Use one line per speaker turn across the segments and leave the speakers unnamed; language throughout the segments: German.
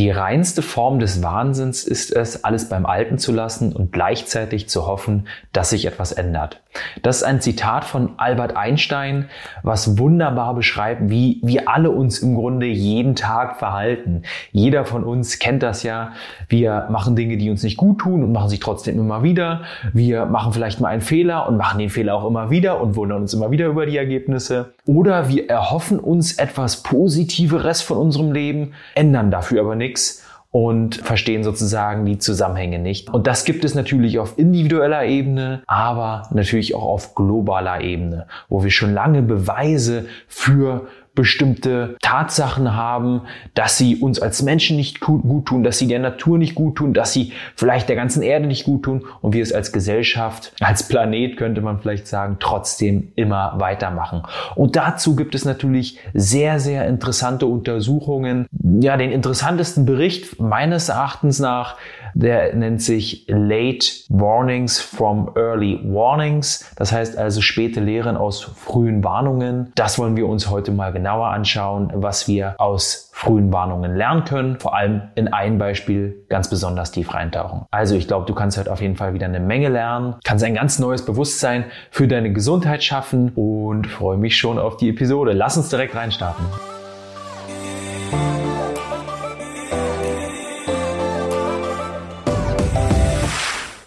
Die reinste Form des Wahnsinns ist es, alles beim Alten zu lassen und gleichzeitig zu hoffen, dass sich etwas ändert. Das ist ein Zitat von Albert Einstein, was wunderbar beschreibt, wie wir alle uns im Grunde jeden Tag verhalten. Jeder von uns kennt das ja. Wir machen Dinge, die uns nicht gut tun und machen sich trotzdem immer wieder. Wir machen vielleicht mal einen Fehler und machen den Fehler auch immer wieder und wundern uns immer wieder über die Ergebnisse. Oder wir erhoffen uns etwas Positiveres von unserem Leben, ändern dafür aber nichts und verstehen sozusagen die Zusammenhänge nicht. Und das gibt es natürlich auf individueller Ebene, aber natürlich auch auf globaler Ebene, wo wir schon lange Beweise für bestimmte Tatsachen haben, dass sie uns als Menschen nicht gut tun, dass sie der Natur nicht gut tun, dass sie vielleicht der ganzen Erde nicht gut tun und wir es als Gesellschaft, als Planet könnte man vielleicht sagen, trotzdem immer weitermachen. Und dazu gibt es natürlich sehr, sehr interessante Untersuchungen. Ja, den interessantesten Bericht meines Erachtens nach der nennt sich Late Warnings from Early Warnings. Das heißt also späte Lehren aus frühen Warnungen. Das wollen wir uns heute mal genauer anschauen, was wir aus frühen Warnungen lernen können. Vor allem in ein Beispiel ganz besonders tief reintauchen. Also ich glaube, du kannst heute auf jeden Fall wieder eine Menge lernen, kannst ein ganz neues Bewusstsein für deine Gesundheit schaffen und freue mich schon auf die Episode. Lass uns direkt reinstarten.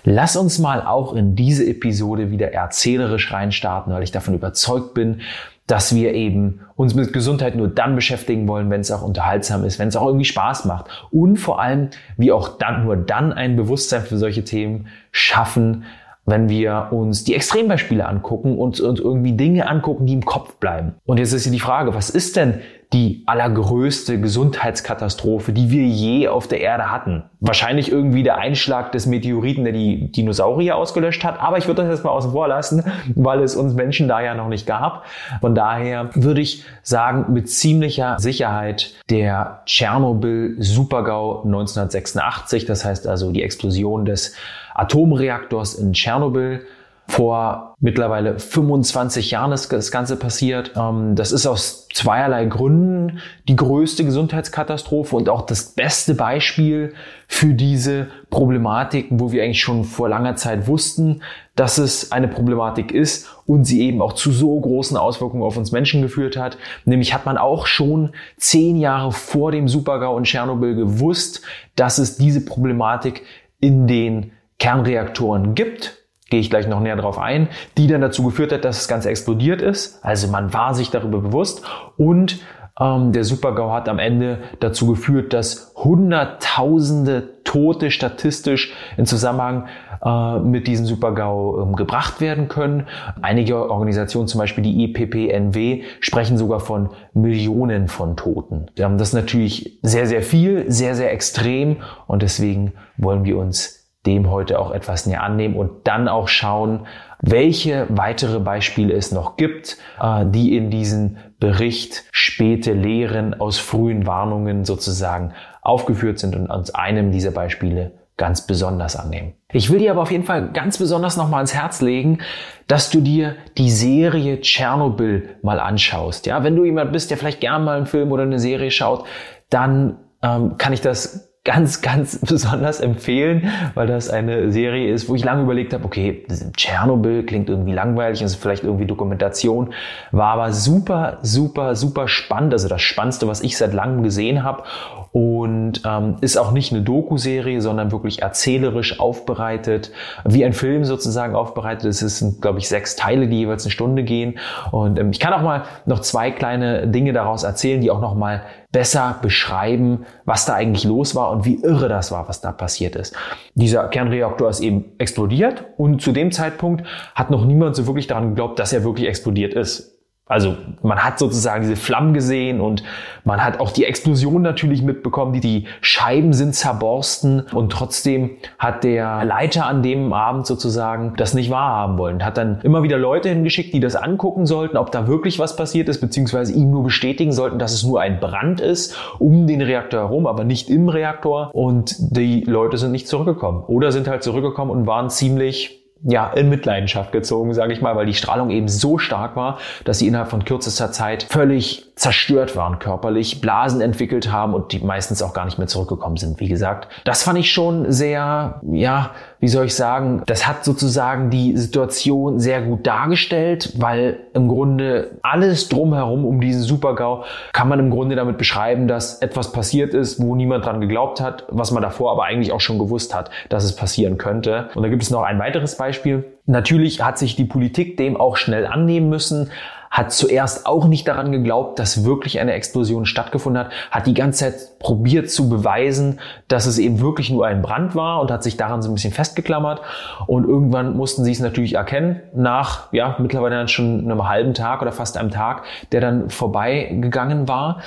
Lass uns mal auch in diese Episode wieder erzählerisch reinstarten, weil ich davon überzeugt bin, dass wir eben uns mit Gesundheit nur dann beschäftigen wollen, wenn es auch unterhaltsam ist, wenn es auch irgendwie Spaß macht. Und vor allem wir auch dann nur dann ein Bewusstsein für solche Themen schaffen, wenn wir uns die Extrembeispiele angucken und, und irgendwie Dinge angucken, die im Kopf bleiben. Und jetzt ist hier die Frage, was ist denn die allergrößte Gesundheitskatastrophe, die wir je auf der Erde hatten? Wahrscheinlich irgendwie der Einschlag des Meteoriten, der die Dinosaurier ausgelöscht hat. Aber ich würde das jetzt mal außen vor lassen, weil es uns Menschen da ja noch nicht gab. Von daher würde ich sagen, mit ziemlicher Sicherheit der Tschernobyl-Supergau 1986. Das heißt also die Explosion des Atomreaktors in Tschernobyl. Vor mittlerweile 25 Jahren ist das Ganze passiert. Ähm, das ist aus zweierlei Gründen die größte Gesundheitskatastrophe und auch das beste Beispiel für diese Problematik, wo wir eigentlich schon vor langer Zeit wussten, dass es eine Problematik ist und sie eben auch zu so großen Auswirkungen auf uns Menschen geführt hat. Nämlich hat man auch schon zehn Jahre vor dem Supergau in Tschernobyl gewusst, dass es diese Problematik in den Kernreaktoren gibt, gehe ich gleich noch näher drauf ein, die dann dazu geführt hat, dass das Ganze explodiert ist. Also man war sich darüber bewusst und ähm, der Supergau hat am Ende dazu geführt, dass Hunderttausende Tote statistisch in Zusammenhang äh, mit diesem Supergau ähm, gebracht werden können. Einige Organisationen, zum Beispiel die IPPNW, sprechen sogar von Millionen von Toten. Das ist natürlich sehr, sehr viel, sehr, sehr extrem und deswegen wollen wir uns dem heute auch etwas näher annehmen und dann auch schauen, welche weitere Beispiele es noch gibt, äh, die in diesen Bericht späte Lehren aus frühen Warnungen sozusagen aufgeführt sind und uns einem dieser Beispiele ganz besonders annehmen. Ich will dir aber auf jeden Fall ganz besonders nochmal ans Herz legen, dass du dir die Serie Tschernobyl mal anschaust. Ja, wenn du jemand bist, der vielleicht gern mal einen Film oder eine Serie schaut, dann ähm, kann ich das ganz, ganz besonders empfehlen, weil das eine Serie ist, wo ich lange überlegt habe, okay, Tschernobyl klingt irgendwie langweilig, ist vielleicht irgendwie Dokumentation, war aber super, super, super spannend, also das Spannendste, was ich seit langem gesehen habe und ähm, ist auch nicht eine Doku-Serie, sondern wirklich erzählerisch aufbereitet, wie ein Film sozusagen aufbereitet. Es sind, glaube ich, sechs Teile, die jeweils eine Stunde gehen und ähm, ich kann auch mal noch zwei kleine Dinge daraus erzählen, die auch noch mal besser beschreiben, was da eigentlich los war und wie irre das war, was da passiert ist. Dieser Kernreaktor ist eben explodiert und zu dem Zeitpunkt hat noch niemand so wirklich daran geglaubt, dass er wirklich explodiert ist. Also man hat sozusagen diese Flammen gesehen und man hat auch die Explosion natürlich mitbekommen. Die Scheiben sind zerborsten und trotzdem hat der Leiter an dem Abend sozusagen das nicht wahrhaben wollen. Hat dann immer wieder Leute hingeschickt, die das angucken sollten, ob da wirklich was passiert ist, beziehungsweise ihm nur bestätigen sollten, dass es nur ein Brand ist um den Reaktor herum, aber nicht im Reaktor. Und die Leute sind nicht zurückgekommen oder sind halt zurückgekommen und waren ziemlich ja, in Mitleidenschaft gezogen, sage ich mal, weil die Strahlung eben so stark war, dass sie innerhalb von kürzester Zeit völlig zerstört waren körperlich, Blasen entwickelt haben und die meistens auch gar nicht mehr zurückgekommen sind, wie gesagt. Das fand ich schon sehr, ja, wie soll ich sagen, das hat sozusagen die Situation sehr gut dargestellt, weil im Grunde alles drumherum um diesen Supergau kann man im Grunde damit beschreiben, dass etwas passiert ist, wo niemand dran geglaubt hat, was man davor aber eigentlich auch schon gewusst hat, dass es passieren könnte. Und da gibt es noch ein weiteres Beispiel. Natürlich hat sich die Politik dem auch schnell annehmen müssen, hat zuerst auch nicht daran geglaubt, dass wirklich eine Explosion stattgefunden hat, hat die ganze Zeit probiert zu beweisen, dass es eben wirklich nur ein Brand war und hat sich daran so ein bisschen festgeklammert. Und irgendwann mussten sie es natürlich erkennen, nach ja mittlerweile dann schon einem halben Tag oder fast einem Tag, der dann vorbeigegangen war.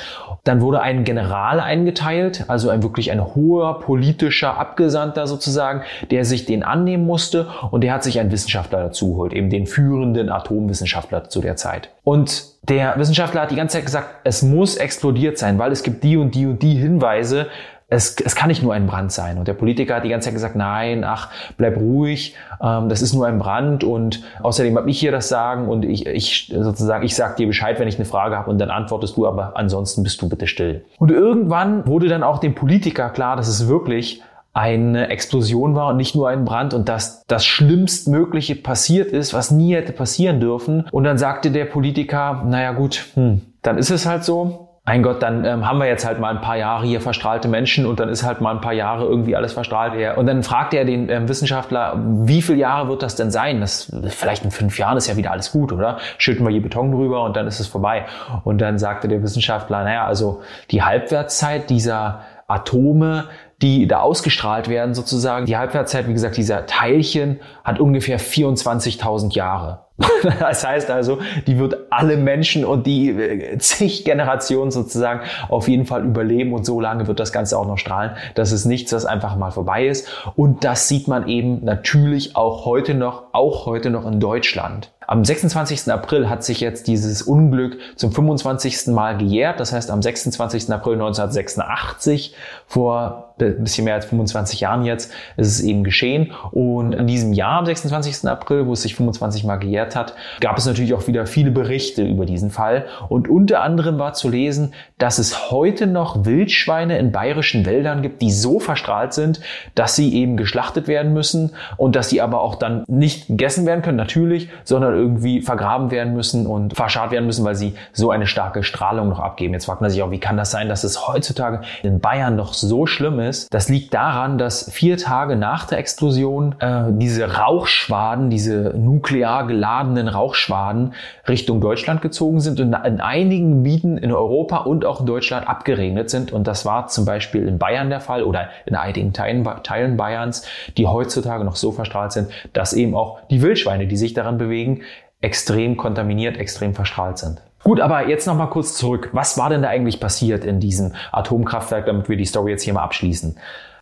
Dann wurde ein General eingeteilt, also ein wirklich ein hoher politischer Abgesandter sozusagen, der sich den annehmen musste und der hat sich einen Wissenschaftler dazu geholt, eben den führenden Atomwissenschaftler zu der Zeit. Und der Wissenschaftler hat die ganze Zeit gesagt, es muss explodiert sein, weil es gibt die und die und die Hinweise, es, es kann nicht nur ein Brand sein. Und der Politiker hat die ganze Zeit gesagt, nein, ach, bleib ruhig, ähm, das ist nur ein Brand und außerdem habe ich hier das Sagen und ich, ich sozusagen, ich sag dir Bescheid, wenn ich eine Frage habe und dann antwortest du, aber ansonsten bist du bitte still. Und irgendwann wurde dann auch dem Politiker klar, dass es wirklich eine Explosion war und nicht nur ein Brand und dass das Schlimmstmögliche passiert ist, was nie hätte passieren dürfen. Und dann sagte der Politiker, naja gut, hm, dann ist es halt so. Mein Gott, dann ähm, haben wir jetzt halt mal ein paar Jahre hier verstrahlte Menschen und dann ist halt mal ein paar Jahre irgendwie alles verstrahlt. Und dann fragt er den ähm, Wissenschaftler, wie viele Jahre wird das denn sein? Das vielleicht in fünf Jahren ist ja wieder alles gut, oder? Schütten wir hier Beton drüber und dann ist es vorbei. Und dann sagte der Wissenschaftler, naja, also die Halbwertszeit dieser Atome, die da ausgestrahlt werden sozusagen. Die Halbwertszeit, wie gesagt, dieser Teilchen hat ungefähr 24.000 Jahre. Das heißt also, die wird alle Menschen und die äh, zig Generationen sozusagen auf jeden Fall überleben und so lange wird das Ganze auch noch strahlen. Das ist nichts, was einfach mal vorbei ist. Und das sieht man eben natürlich auch heute noch, auch heute noch in Deutschland. Am 26. April hat sich jetzt dieses Unglück zum 25. Mal gejährt. Das heißt, am 26. April 1986, vor ein bisschen mehr als 25 Jahren jetzt, ist es eben geschehen. Und in diesem Jahr, am 26. April, wo es sich 25 Mal gejährt hat, gab es natürlich auch wieder viele Berichte über diesen Fall. Und unter anderem war zu lesen, dass es heute noch Wildschweine in bayerischen Wäldern gibt, die so verstrahlt sind, dass sie eben geschlachtet werden müssen und dass sie aber auch dann nicht gegessen werden können, natürlich, sondern irgendwie vergraben werden müssen und verscharrt werden müssen, weil sie so eine starke Strahlung noch abgeben. Jetzt fragt man sich auch, wie kann das sein, dass es heutzutage in Bayern noch so schlimm ist? Das liegt daran, dass vier Tage nach der Explosion äh, diese Rauchschwaden, diese nuklear geladenen Rauchschwaden Richtung Deutschland gezogen sind und in einigen Gebieten in Europa und auch in Deutschland abgeregnet sind. Und das war zum Beispiel in Bayern der Fall oder in einigen Teilen, Teilen Bayerns, die heutzutage noch so verstrahlt sind, dass eben auch die Wildschweine, die sich daran bewegen, extrem kontaminiert, extrem verstrahlt sind. Gut, aber jetzt noch mal kurz zurück. Was war denn da eigentlich passiert in diesem Atomkraftwerk, damit wir die Story jetzt hier mal abschließen?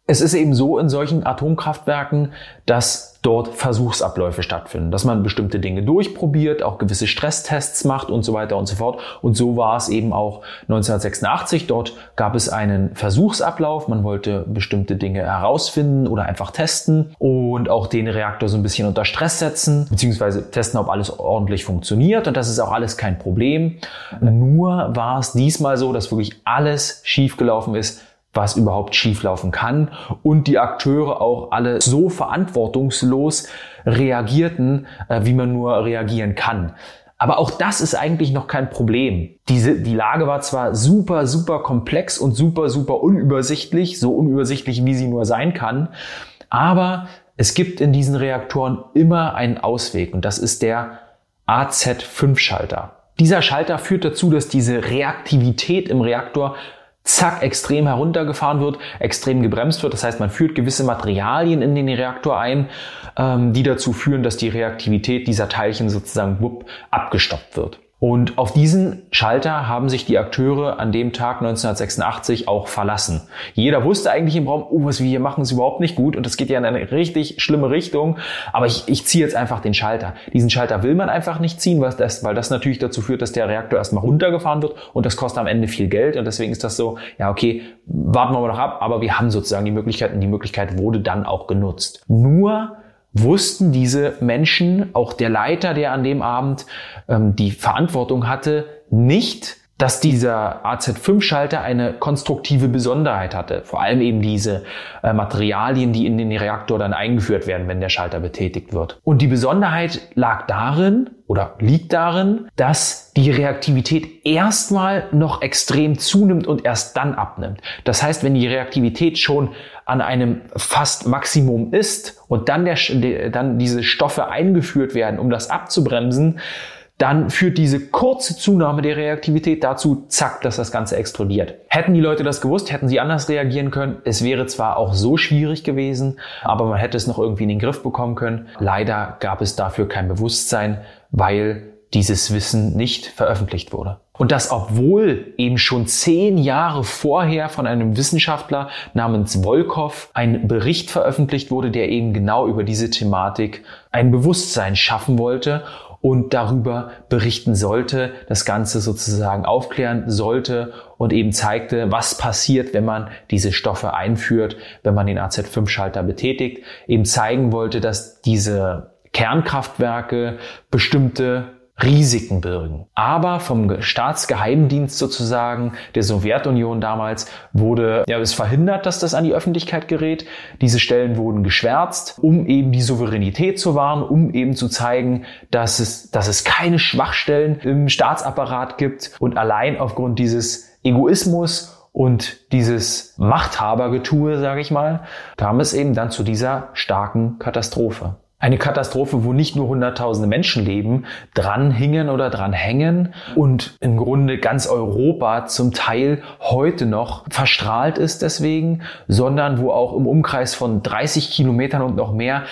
Es ist eben so in solchen Atomkraftwerken, dass dort Versuchsabläufe stattfinden, dass man bestimmte Dinge durchprobiert, auch gewisse Stresstests macht und so weiter und so fort. Und so war es eben auch 1986. Dort gab es einen Versuchsablauf. Man wollte bestimmte Dinge herausfinden oder einfach testen und auch den Reaktor so ein bisschen unter Stress setzen, beziehungsweise testen, ob alles ordentlich funktioniert. Und das ist auch alles kein Problem. Nur war es diesmal so, dass wirklich alles schiefgelaufen ist, was überhaupt schieflaufen kann und die Akteure auch alle so verantwortungslos reagierten, äh, wie man nur reagieren kann. Aber auch das ist eigentlich noch kein Problem. Diese, die Lage war zwar super, super komplex und super, super unübersichtlich, so unübersichtlich, wie sie nur sein kann, aber es gibt in diesen Reaktoren immer einen Ausweg und das ist der AZ5-Schalter. Dieser Schalter führt dazu, dass diese Reaktivität im Reaktor zack, extrem heruntergefahren wird, extrem gebremst wird. Das heißt, man führt gewisse Materialien in den Reaktor ein, ähm, die dazu führen, dass die Reaktivität dieser Teilchen sozusagen wupp, abgestoppt wird. Und auf diesen Schalter haben sich die Akteure an dem Tag 1986 auch verlassen. Jeder wusste eigentlich im Raum, oh, was wir hier machen, ist überhaupt nicht gut und das geht ja in eine richtig schlimme Richtung. Aber ich, ich ziehe jetzt einfach den Schalter. Diesen Schalter will man einfach nicht ziehen, weil das, weil das natürlich dazu führt, dass der Reaktor erstmal runtergefahren wird und das kostet am Ende viel Geld. Und deswegen ist das so, ja, okay, warten wir mal noch ab, aber wir haben sozusagen die Möglichkeit und die Möglichkeit wurde dann auch genutzt. Nur wussten diese Menschen, auch der Leiter, der an dem Abend ähm, die Verantwortung hatte, nicht, dass dieser AZ5-Schalter eine konstruktive Besonderheit hatte. Vor allem eben diese äh, Materialien, die in den Reaktor dann eingeführt werden, wenn der Schalter betätigt wird. Und die Besonderheit lag darin oder liegt darin, dass die Reaktivität erstmal noch extrem zunimmt und erst dann abnimmt. Das heißt, wenn die Reaktivität schon an einem fast Maximum ist und dann, der, dann diese Stoffe eingeführt werden, um das abzubremsen, dann führt diese kurze Zunahme der Reaktivität dazu, zack, dass das Ganze explodiert. Hätten die Leute das gewusst, hätten sie anders reagieren können. Es wäre zwar auch so schwierig gewesen, aber man hätte es noch irgendwie in den Griff bekommen können. Leider gab es dafür kein Bewusstsein, weil dieses Wissen nicht veröffentlicht wurde. Und das obwohl eben schon zehn Jahre vorher von einem Wissenschaftler namens Volkov ein Bericht veröffentlicht wurde, der eben genau über diese Thematik ein Bewusstsein schaffen wollte und darüber berichten sollte, das Ganze sozusagen aufklären sollte und eben zeigte, was passiert, wenn man diese Stoffe einführt, wenn man den AZ5-Schalter betätigt, eben zeigen wollte, dass diese Kernkraftwerke bestimmte Risiken birgen. Aber vom Staatsgeheimdienst sozusagen der Sowjetunion damals wurde ja es verhindert, dass das an die Öffentlichkeit gerät. Diese Stellen wurden geschwärzt, um eben die Souveränität zu wahren, um eben zu zeigen, dass es, dass es keine Schwachstellen im Staatsapparat gibt und allein aufgrund dieses Egoismus und dieses Machthabergetue, sage ich mal, kam es eben dann zu dieser starken Katastrophe. Eine Katastrophe, wo nicht nur hunderttausende Menschenleben dranhingen oder dranhängen und im Grunde ganz Europa zum Teil heute noch verstrahlt ist deswegen, sondern wo auch im Umkreis von 30 Kilometern und noch mehr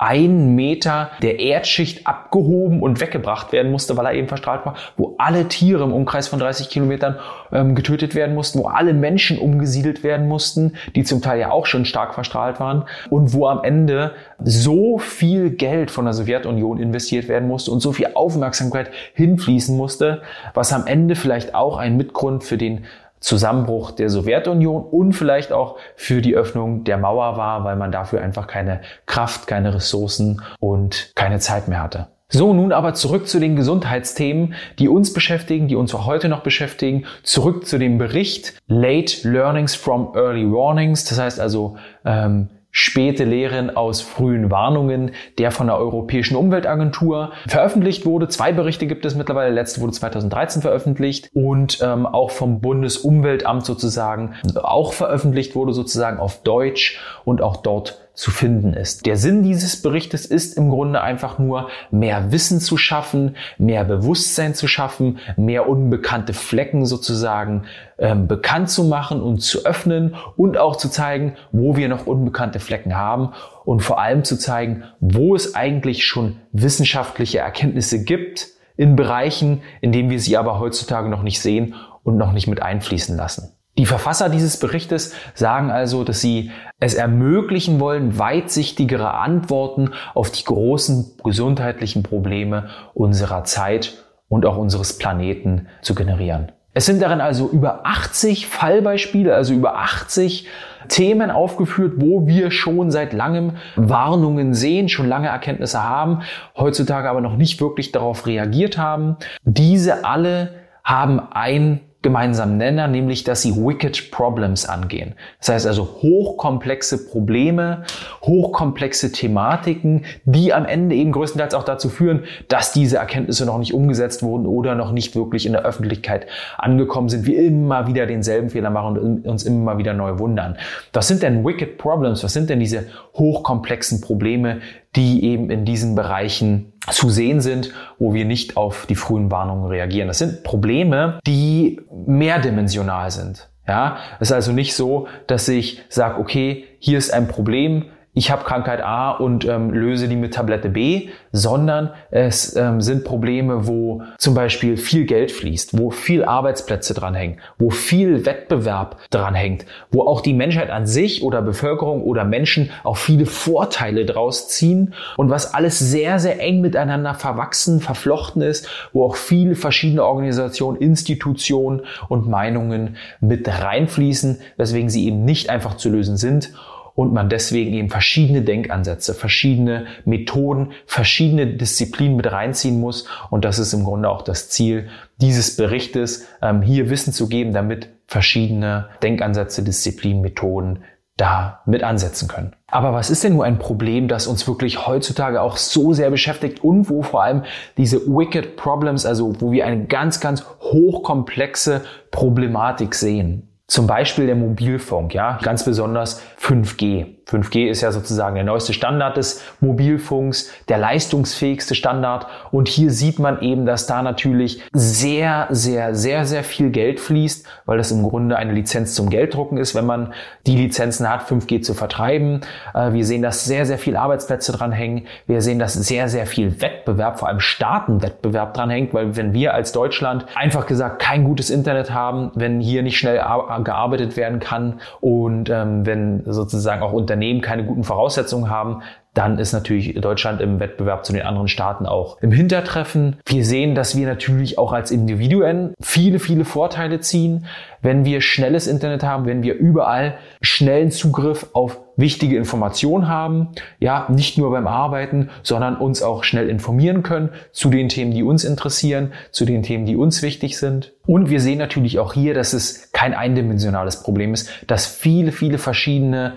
ein Meter der Erdschicht abgehoben und weggebracht werden musste, weil er eben verstrahlt war, wo alle Tiere im Umkreis von 30 Kilometern ähm, getötet werden mussten, wo alle Menschen umgesiedelt werden mussten, die zum Teil ja auch schon stark verstrahlt waren und wo am Ende so viel Geld von der Sowjetunion investiert werden musste und so viel Aufmerksamkeit hinfließen musste, was am Ende vielleicht auch ein Mitgrund für den Zusammenbruch der Sowjetunion und vielleicht auch für die Öffnung der Mauer war, weil man dafür einfach keine Kraft, keine Ressourcen und keine Zeit mehr hatte. So, nun aber zurück zu den Gesundheitsthemen, die uns beschäftigen, die uns auch heute noch beschäftigen. Zurück zu dem Bericht Late Learnings from Early Warnings. Das heißt also ähm, späte Lehren aus frühen Warnungen, der von der Europäischen Umweltagentur veröffentlicht wurde. Zwei Berichte gibt es mittlerweile. Der letzte wurde 2013 veröffentlicht und ähm, auch vom Bundesumweltamt sozusagen auch veröffentlicht wurde sozusagen auf Deutsch und auch dort zu finden ist. Der Sinn dieses Berichtes ist im Grunde einfach nur, mehr Wissen zu schaffen, mehr Bewusstsein zu schaffen, mehr unbekannte Flecken sozusagen ähm, bekannt zu machen und zu öffnen und auch zu zeigen, wo wir noch unbekannte Flecken haben und vor allem zu zeigen, wo es eigentlich schon wissenschaftliche Erkenntnisse gibt in Bereichen, in denen wir sie aber heutzutage noch nicht sehen und noch nicht mit einfließen lassen. Die Verfasser dieses Berichtes sagen also, dass sie es ermöglichen wollen, weitsichtigere Antworten auf die großen gesundheitlichen Probleme unserer Zeit und auch unseres Planeten zu generieren. Es sind darin also über 80 Fallbeispiele, also über 80 Themen aufgeführt, wo wir schon seit langem Warnungen sehen, schon lange Erkenntnisse haben, heutzutage aber noch nicht wirklich darauf reagiert haben. Diese alle haben ein gemeinsamen Nenner, nämlich dass sie Wicked Problems angehen. Das heißt also hochkomplexe Probleme, hochkomplexe Thematiken, die am Ende eben größtenteils auch dazu führen, dass diese Erkenntnisse noch nicht umgesetzt wurden oder noch nicht wirklich in der Öffentlichkeit angekommen sind, wir immer wieder denselben Fehler machen und uns immer wieder neu wundern. Was sind denn Wicked Problems? Was sind denn diese hochkomplexen Probleme, die eben in diesen Bereichen zu sehen sind, wo wir nicht auf die frühen Warnungen reagieren. Das sind Probleme, die mehrdimensional sind. Ja, es ist also nicht so, dass ich sage, okay, hier ist ein Problem, ich habe Krankheit A und ähm, löse die mit Tablette B, sondern es ähm, sind Probleme, wo zum Beispiel viel Geld fließt, wo viel Arbeitsplätze dranhängen, wo viel Wettbewerb dranhängt, wo auch die Menschheit an sich oder Bevölkerung oder Menschen auch viele Vorteile draus ziehen und was alles sehr, sehr eng miteinander verwachsen, verflochten ist, wo auch viele verschiedene Organisationen, Institutionen und Meinungen mit reinfließen, weswegen sie eben nicht einfach zu lösen sind und man deswegen eben verschiedene Denkansätze, verschiedene Methoden, verschiedene Disziplinen mit reinziehen muss. Und das ist im Grunde auch das Ziel dieses Berichtes, ähm, hier Wissen zu geben, damit verschiedene Denkansätze, Disziplinen, Methoden da mit ansetzen können. Aber was ist denn nur ein Problem, das uns wirklich heutzutage auch so sehr beschäftigt und wo vor allem diese Wicked Problems, also wo wir eine ganz, ganz hochkomplexe Problematik sehen? Zum Beispiel der Mobilfunk, ja, ganz besonders 5G. 5G ist ja sozusagen der neueste Standard des Mobilfunks, der leistungsfähigste Standard. Und hier sieht man eben, dass da natürlich sehr, sehr, sehr, sehr viel Geld fließt, weil das im Grunde eine Lizenz zum Gelddrucken ist, wenn man die Lizenzen hat, 5G zu vertreiben. Äh, wir sehen, dass sehr, sehr viel Arbeitsplätze dranhängen. Wir sehen, dass sehr, sehr viel Wettbewerb, vor allem Staatenwettbewerb dranhängt, weil wenn wir als Deutschland einfach gesagt kein gutes Internet haben, wenn hier nicht schnell gearbeitet werden kann und ähm, wenn sozusagen auch Unternehmen keine guten Voraussetzungen haben, dann ist natürlich Deutschland im Wettbewerb zu den anderen Staaten auch im Hintertreffen. Wir sehen, dass wir natürlich auch als Individuen viele, viele Vorteile ziehen, wenn wir schnelles Internet haben, wenn wir überall schnellen Zugriff auf wichtige Informationen haben. Ja, nicht nur beim Arbeiten, sondern uns auch schnell informieren können zu den Themen, die uns interessieren, zu den Themen, die uns wichtig sind. Und wir sehen natürlich auch hier, dass es kein eindimensionales Problem ist, dass viele, viele verschiedene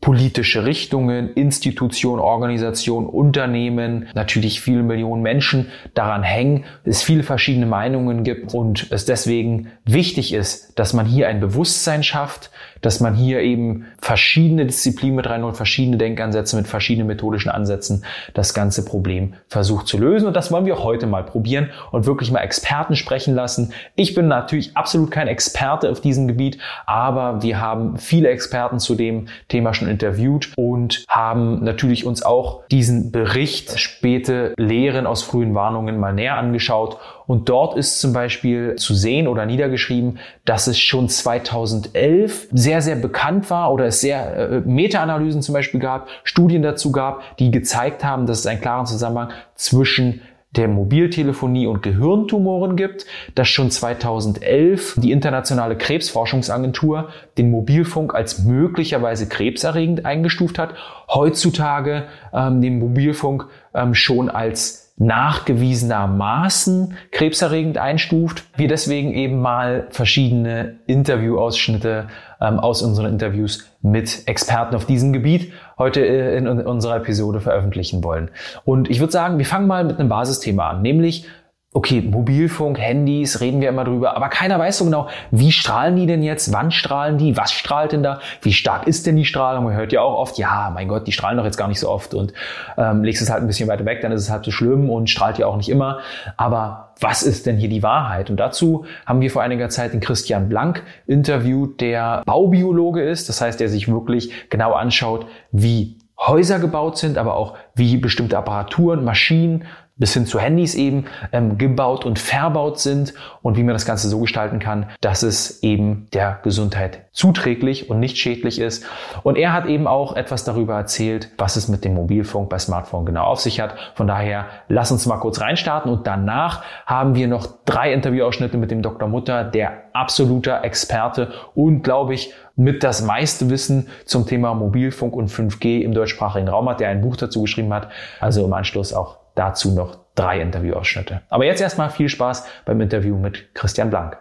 politische Richtungen, Institutionen, Organisationen, Unternehmen, natürlich viele Millionen Menschen daran hängen, es viele verschiedene Meinungen gibt und es deswegen wichtig ist, dass man hier ein Bewusstsein schafft, dass man hier eben verschiedene Disziplinen mit reinholt, verschiedene Denkansätze mit verschiedenen methodischen Ansätzen das ganze Problem versucht zu lösen. Und das wollen wir heute mal probieren und wirklich mal Experten sprechen lassen. Ich bin natürlich absolut kein Experte auf diesem Gebiet, aber wir haben viele Experten zu dem Thema schon interviewt und haben natürlich uns auch diesen Bericht späte Lehren aus frühen Warnungen mal näher angeschaut. Und dort ist zum Beispiel zu sehen oder niedergeschrieben, dass es schon 2011 sehr, sehr bekannt war oder es sehr äh, Meta-Analysen zum Beispiel gab, Studien dazu gab, die gezeigt haben, dass es einen klaren Zusammenhang zwischen der Mobiltelefonie und Gehirntumoren gibt, dass schon 2011 die internationale Krebsforschungsagentur den Mobilfunk als möglicherweise krebserregend eingestuft hat, heutzutage ähm, den Mobilfunk ähm, schon als nachgewiesenermaßen krebserregend einstuft. Wir deswegen eben mal verschiedene Interviewausschnitte ähm, aus unseren Interviews mit Experten auf diesem Gebiet heute äh, in unserer Episode veröffentlichen wollen. Und ich würde sagen, wir fangen mal mit einem Basisthema an, nämlich okay, Mobilfunk, Handys, reden wir immer drüber, aber keiner weiß so genau, wie strahlen die denn jetzt, wann strahlen die, was strahlt denn da, wie stark ist denn die Strahlung? Man hört ja auch oft, ja, mein Gott, die strahlen doch jetzt gar nicht so oft und ähm, legst es halt ein bisschen weiter weg, dann ist es halt so schlimm und strahlt ja auch nicht immer. Aber was ist denn hier die Wahrheit? Und dazu haben wir vor einiger Zeit den Christian Blank interviewt, der Baubiologe ist, das heißt, der sich wirklich genau anschaut, wie Häuser gebaut sind, aber auch wie bestimmte Apparaturen, Maschinen, bis hin zu Handys eben ähm, gebaut und verbaut sind und wie man das Ganze so gestalten kann, dass es eben der Gesundheit zuträglich und nicht schädlich ist. Und er hat eben auch etwas darüber erzählt, was es mit dem Mobilfunk bei Smartphone genau auf sich hat. Von daher lass uns mal kurz reinstarten und danach haben wir noch drei Interviewausschnitte mit dem Dr. Mutter, der absoluter Experte und glaube ich mit das meiste Wissen zum Thema Mobilfunk und 5G im deutschsprachigen Raum hat, der ein Buch dazu geschrieben hat. Also im Anschluss auch dazu noch drei Interviewausschnitte. Aber jetzt erstmal viel Spaß beim Interview mit Christian Blank.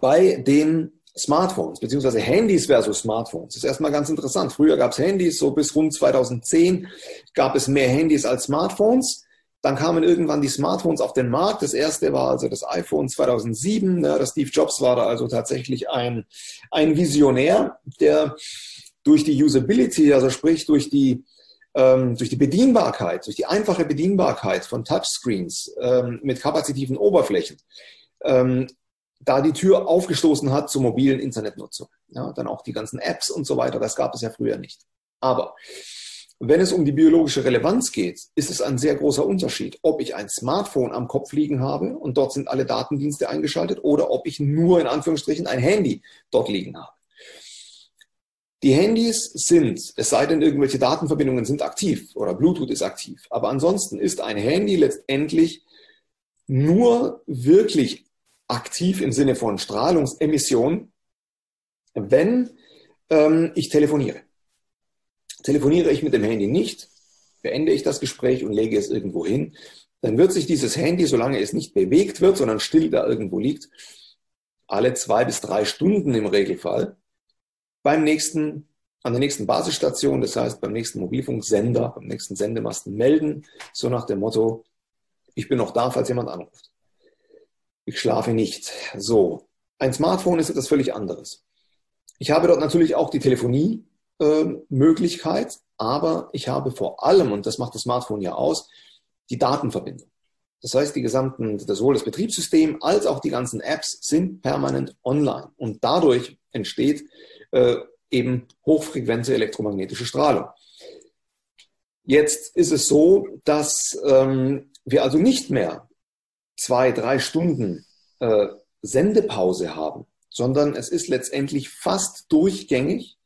Bei den Smartphones beziehungsweise Handys versus Smartphones. Ist erstmal ganz interessant. Früher gab es Handys, so bis rund 2010 gab es mehr Handys als Smartphones. Dann kamen irgendwann die Smartphones auf den Markt. Das erste war also das iPhone 2007. Ja, der Steve Jobs war da also tatsächlich ein, ein Visionär, der durch die Usability, also sprich durch die ähm, durch die Bedienbarkeit, durch die einfache Bedienbarkeit von Touchscreens ähm, mit kapazitiven Oberflächen, ähm, da die Tür aufgestoßen hat zur mobilen Internetnutzung. Ja, dann auch die ganzen Apps und so weiter, das gab es ja früher nicht. Aber wenn es um die biologische Relevanz geht, ist es ein sehr großer Unterschied, ob ich ein Smartphone am Kopf liegen habe und dort sind alle Datendienste eingeschaltet oder ob ich nur in Anführungsstrichen ein Handy dort liegen habe. Die Handys sind, es sei denn, irgendwelche Datenverbindungen sind aktiv oder Bluetooth ist aktiv. Aber ansonsten ist ein Handy letztendlich nur wirklich aktiv im Sinne von Strahlungsemission, wenn ähm, ich telefoniere. Telefoniere ich mit dem Handy nicht, beende ich das Gespräch und lege es irgendwo hin, dann wird sich dieses Handy, solange es nicht bewegt wird, sondern still da irgendwo liegt, alle zwei bis drei Stunden im Regelfall beim nächsten, an der nächsten Basisstation, das heißt beim nächsten Mobilfunksender, beim nächsten Sendemasten melden, so nach dem Motto, ich bin noch da, falls jemand anruft. Ich schlafe nicht. So. Ein Smartphone ist etwas völlig anderes. Ich habe dort natürlich auch die Telefonie-Möglichkeit, aber ich habe vor allem, und das macht das Smartphone ja aus, die Datenverbindung. Das heißt, die gesamten, sowohl das Betriebssystem als auch die ganzen Apps sind permanent online. Und dadurch entsteht äh, eben hochfrequente elektromagnetische Strahlung. Jetzt ist es so, dass ähm, wir also nicht mehr zwei, drei Stunden äh, Sendepause haben, sondern es ist letztendlich fast durchgängig,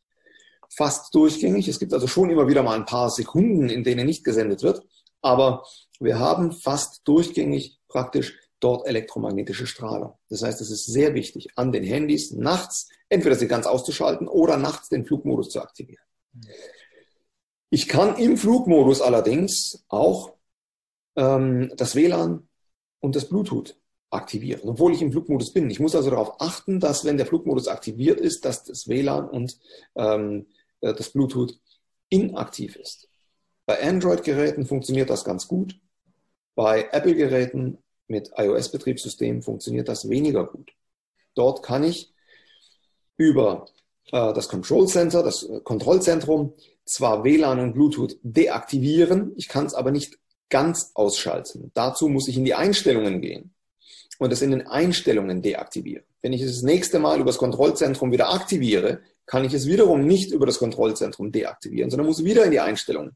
fast durchgängig. Es gibt also schon immer wieder mal ein paar Sekunden, in denen nicht gesendet wird, aber wir haben fast durchgängig praktisch dort elektromagnetische Strahlung. Das heißt, es ist sehr wichtig, an den Handys nachts entweder sie ganz auszuschalten oder nachts den Flugmodus zu aktivieren. Ich kann im Flugmodus allerdings auch ähm, das WLAN und das Bluetooth aktivieren, obwohl ich im Flugmodus bin. Ich muss also darauf achten, dass wenn der Flugmodus aktiviert ist, dass das WLAN und ähm, äh, das Bluetooth inaktiv ist. Bei Android-Geräten funktioniert das ganz gut. Bei Apple-Geräten mit iOS-Betriebssystemen funktioniert das weniger gut. Dort kann ich über äh, das Control Center, das äh, Kontrollzentrum, zwar WLAN und Bluetooth deaktivieren, ich kann es aber nicht ganz ausschalten. Dazu muss ich in die Einstellungen gehen und es in den Einstellungen deaktivieren. Wenn ich es das nächste Mal über das Kontrollzentrum wieder aktiviere, kann ich es wiederum nicht über das Kontrollzentrum deaktivieren, sondern muss wieder in die Einstellungen.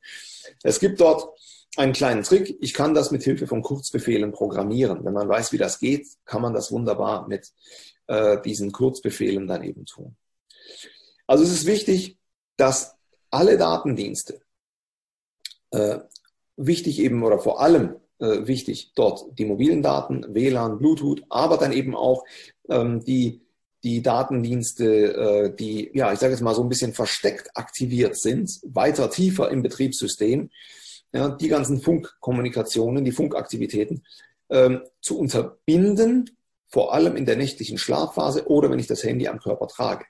Es gibt dort einen kleinen Trick. Ich kann das mit Hilfe von Kurzbefehlen programmieren. Wenn man weiß, wie das geht, kann man das wunderbar mit äh, diesen Kurzbefehlen dann eben tun. Also es ist wichtig, dass alle Datendienste, äh, wichtig eben oder vor allem äh, wichtig dort die mobilen Daten, WLAN, Bluetooth, aber dann eben auch ähm, die, die Datendienste, äh, die, ja, ich sage jetzt mal so ein bisschen versteckt aktiviert sind, weiter tiefer im Betriebssystem, ja, die ganzen Funkkommunikationen, die Funkaktivitäten ähm, zu unterbinden vor allem in der nächtlichen Schlafphase oder wenn ich das Handy am Körper trage.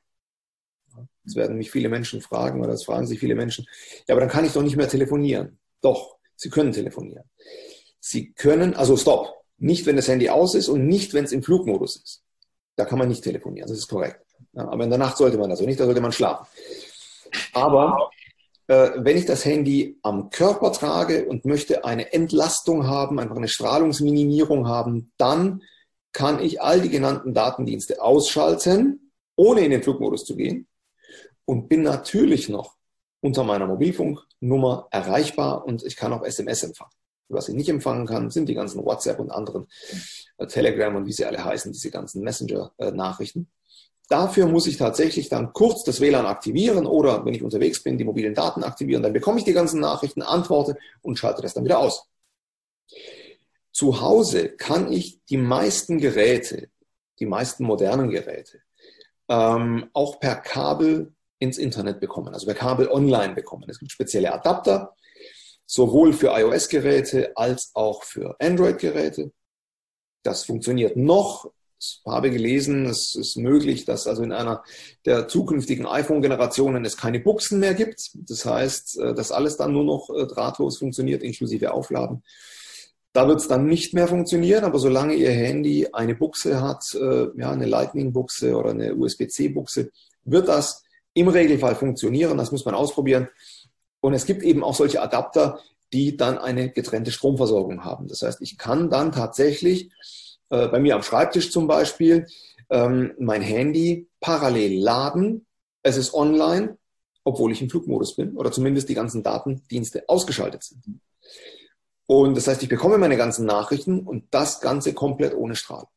Das werden mich viele Menschen fragen oder das fragen sich viele Menschen. Ja, aber dann kann ich doch nicht mehr telefonieren. Doch, Sie können telefonieren. Sie können, also stopp, nicht wenn das Handy aus ist und nicht wenn es im Flugmodus ist. Da kann man nicht telefonieren, das ist korrekt. Aber in der Nacht sollte man das, also nicht, da sollte man schlafen. Aber äh, wenn ich das Handy am Körper trage und möchte eine Entlastung haben, einfach eine Strahlungsminimierung haben, dann kann ich all die genannten Datendienste ausschalten, ohne in den Flugmodus zu gehen und bin natürlich noch unter meiner Mobilfunknummer erreichbar und ich kann auch SMS empfangen. Was ich nicht empfangen kann, sind die ganzen WhatsApp und anderen äh, Telegram und wie sie alle heißen, diese ganzen Messenger-Nachrichten. Dafür muss ich tatsächlich dann kurz das WLAN aktivieren oder wenn ich unterwegs bin, die mobilen Daten aktivieren. Dann bekomme ich die ganzen Nachrichten, antworte und schalte das dann wieder aus. Zu Hause kann ich die meisten Geräte, die meisten modernen Geräte, ähm, auch per Kabel ins Internet bekommen, also per Kabel online bekommen. Es gibt spezielle Adapter, sowohl für iOS-Geräte als auch für Android-Geräte. Das funktioniert noch. Ich habe gelesen, es ist möglich, dass also in einer der zukünftigen iPhone-Generationen es keine Buchsen mehr gibt. Das heißt, äh, dass alles dann nur noch äh, drahtlos funktioniert, inklusive Aufladen. Da wird es dann nicht mehr funktionieren, aber solange Ihr Handy eine Buchse hat, äh, ja, eine Lightning-Buchse oder eine USB-C-Buchse, wird das im Regelfall funktionieren. Das muss man ausprobieren. Und es gibt eben auch solche Adapter, die dann eine getrennte Stromversorgung haben. Das heißt, ich kann dann tatsächlich äh, bei mir am Schreibtisch zum Beispiel ähm, mein Handy parallel laden. Es ist online, obwohl ich im Flugmodus bin oder zumindest die ganzen Datendienste ausgeschaltet sind. Und das heißt, ich bekomme meine ganzen Nachrichten und das Ganze komplett ohne Strahlung.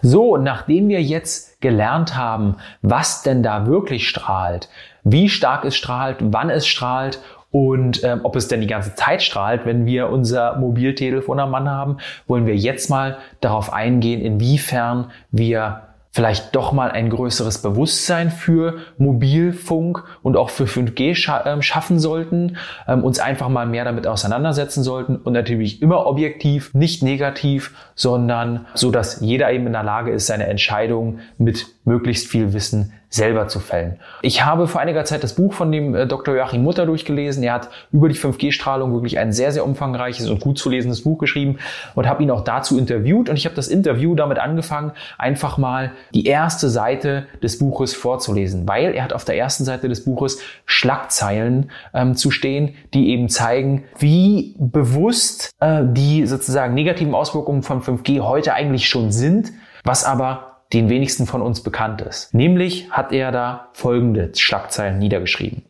So, nachdem wir jetzt gelernt haben, was denn da wirklich strahlt, wie stark es strahlt, wann es strahlt und ähm, ob es denn die ganze Zeit strahlt, wenn wir unser Mobiltelefon am Mann haben, wollen wir jetzt mal darauf eingehen, inwiefern wir vielleicht doch mal ein größeres Bewusstsein für Mobilfunk und auch für 5G scha äh, schaffen sollten, ähm, uns einfach mal mehr damit auseinandersetzen sollten und natürlich immer objektiv, nicht negativ, sondern so, dass jeder eben in der Lage ist, seine Entscheidung mit möglichst viel Wissen selber zu fällen. Ich habe vor einiger Zeit das Buch von dem äh, Dr. Joachim Mutter durchgelesen. Er hat über die 5G-Strahlung wirklich ein sehr, sehr umfangreiches und gut zu lesendes Buch geschrieben und habe ihn auch dazu interviewt. Und ich habe das Interview damit angefangen, einfach mal die erste Seite des Buches vorzulesen, weil er hat auf der ersten Seite des Buches Schlagzeilen ähm, zu stehen, die eben zeigen, wie bewusst äh, die sozusagen negativen Auswirkungen von 5G heute eigentlich schon sind, was aber den wenigsten von uns bekannt ist. Nämlich hat er da folgende Schlagzeilen niedergeschrieben.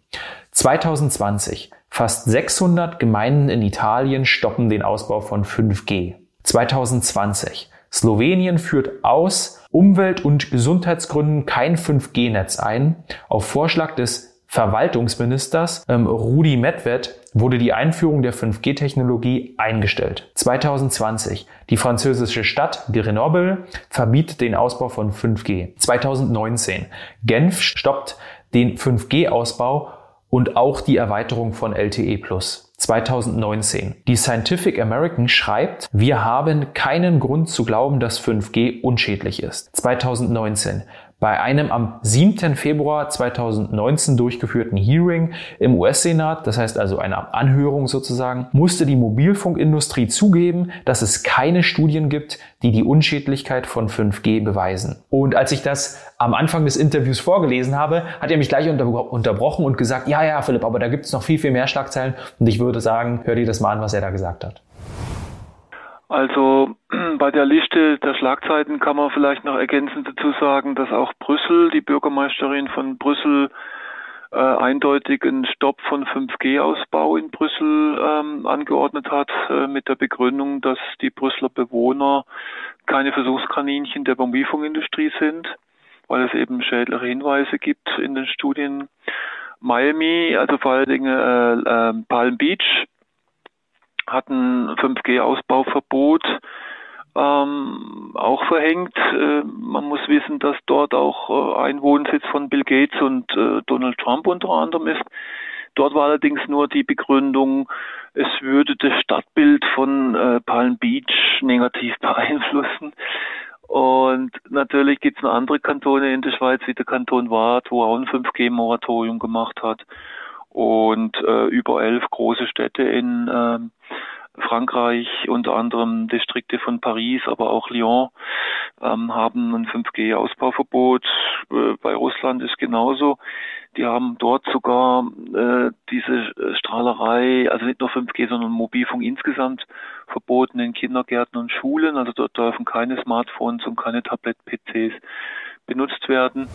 2020. Fast 600 Gemeinden in Italien stoppen den Ausbau von 5G. 2020. Slowenien führt aus Umwelt- und Gesundheitsgründen kein 5G-Netz ein. Auf Vorschlag des Verwaltungsministers ähm, Rudi Medved wurde die Einführung der 5G-Technologie eingestellt. 2020. Die französische Stadt Grenoble verbietet den Ausbau von 5G. 2019. Genf stoppt den 5G-Ausbau und auch die Erweiterung von LTE 2019. Die Scientific American schreibt, wir haben keinen Grund zu glauben, dass 5G unschädlich ist. 2019. Bei einem am 7. Februar 2019 durchgeführten Hearing im US-Senat, das heißt also einer Anhörung sozusagen, musste die Mobilfunkindustrie zugeben, dass es keine Studien gibt, die die Unschädlichkeit von 5G beweisen. Und als ich das am Anfang des Interviews vorgelesen habe, hat er mich gleich unter unterbrochen und gesagt, ja, ja, Philipp, aber da gibt es noch viel, viel mehr Schlagzeilen und ich würde sagen, hör dir das mal an, was er da gesagt hat.
Also bei der Liste der Schlagzeiten kann man vielleicht noch ergänzend dazu sagen, dass auch Brüssel, die Bürgermeisterin von Brüssel, äh, eindeutig einen Stopp von 5G-Ausbau in Brüssel ähm, angeordnet hat, äh, mit der Begründung, dass die Brüsseler Bewohner keine Versuchskaninchen der Mobilfunkindustrie sind, weil es eben schädliche Hinweise gibt in den Studien. Miami, also vor allen Dingen äh, äh, Palm Beach, hatten 5G-Ausbauverbot ähm, auch verhängt. Äh, man muss wissen, dass dort auch äh, ein Wohnsitz von Bill Gates und äh, Donald Trump unter anderem ist. Dort war allerdings nur die Begründung, es würde das Stadtbild von äh, Palm Beach negativ beeinflussen. Und natürlich gibt es noch andere Kantone in der Schweiz, wie der Kanton Waadt, wo auch ein 5G-Moratorium gemacht hat und äh, über elf große Städte in äh, Frankreich, unter anderem Distrikte von Paris, aber auch Lyon, ähm, haben ein 5G-Ausbauverbot. Äh, bei Russland ist genauso. Die haben dort sogar äh, diese Strahlerei, also nicht nur 5G, sondern Mobilfunk insgesamt verboten in Kindergärten und Schulen. Also dort dürfen keine Smartphones und keine Tablet-PCs benutzt werden.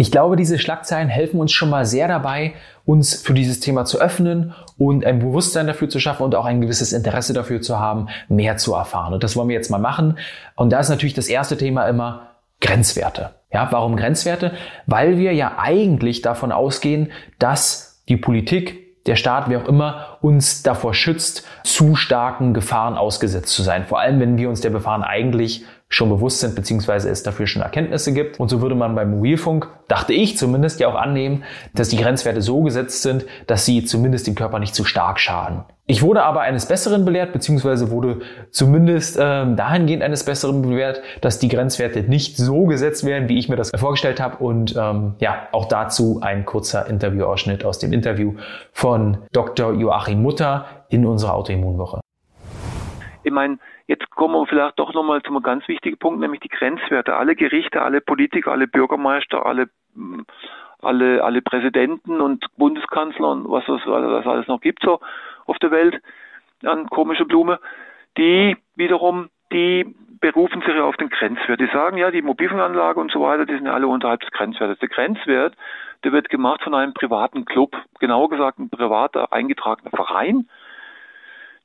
Ich glaube, diese Schlagzeilen helfen uns schon mal sehr dabei, uns für dieses Thema zu öffnen und ein Bewusstsein dafür zu schaffen und auch ein gewisses Interesse dafür zu haben, mehr zu erfahren. Und das wollen wir jetzt mal machen. Und da ist natürlich das erste Thema immer Grenzwerte. Ja, warum Grenzwerte? Weil wir ja eigentlich davon ausgehen, dass die Politik, der Staat, wer auch immer, uns davor schützt, zu starken Gefahren ausgesetzt zu sein. Vor allem, wenn wir uns der Gefahren eigentlich schon bewusst sind, beziehungsweise es dafür schon Erkenntnisse gibt. Und so würde man beim Mobilfunk, dachte ich zumindest, ja auch annehmen, dass die Grenzwerte so gesetzt sind, dass sie zumindest dem Körper nicht zu stark schaden. Ich wurde aber eines Besseren belehrt, beziehungsweise wurde zumindest ähm, dahingehend eines Besseren belehrt, dass die Grenzwerte nicht so gesetzt werden, wie ich mir das vorgestellt habe. Und ähm, ja, auch dazu ein kurzer Interviewausschnitt aus dem Interview von Dr. Joachim Mutter in unserer Autoimmunwoche.
Ich meine, Jetzt kommen wir vielleicht doch nochmal zu einem ganz wichtigen Punkt, nämlich die Grenzwerte. Alle Gerichte, alle Politiker, alle Bürgermeister, alle, mm, alle, alle Präsidenten und Bundeskanzler und was es was alles noch gibt so auf der Welt an komische Blume, die wiederum, die berufen sich ja auf den Grenzwert. Die sagen ja, die Mobilfunkanlage und so weiter, die sind ja alle unterhalb des Grenzwertes. Der Grenzwert, der wird gemacht von einem privaten Club, genauer gesagt ein privater eingetragener Verein,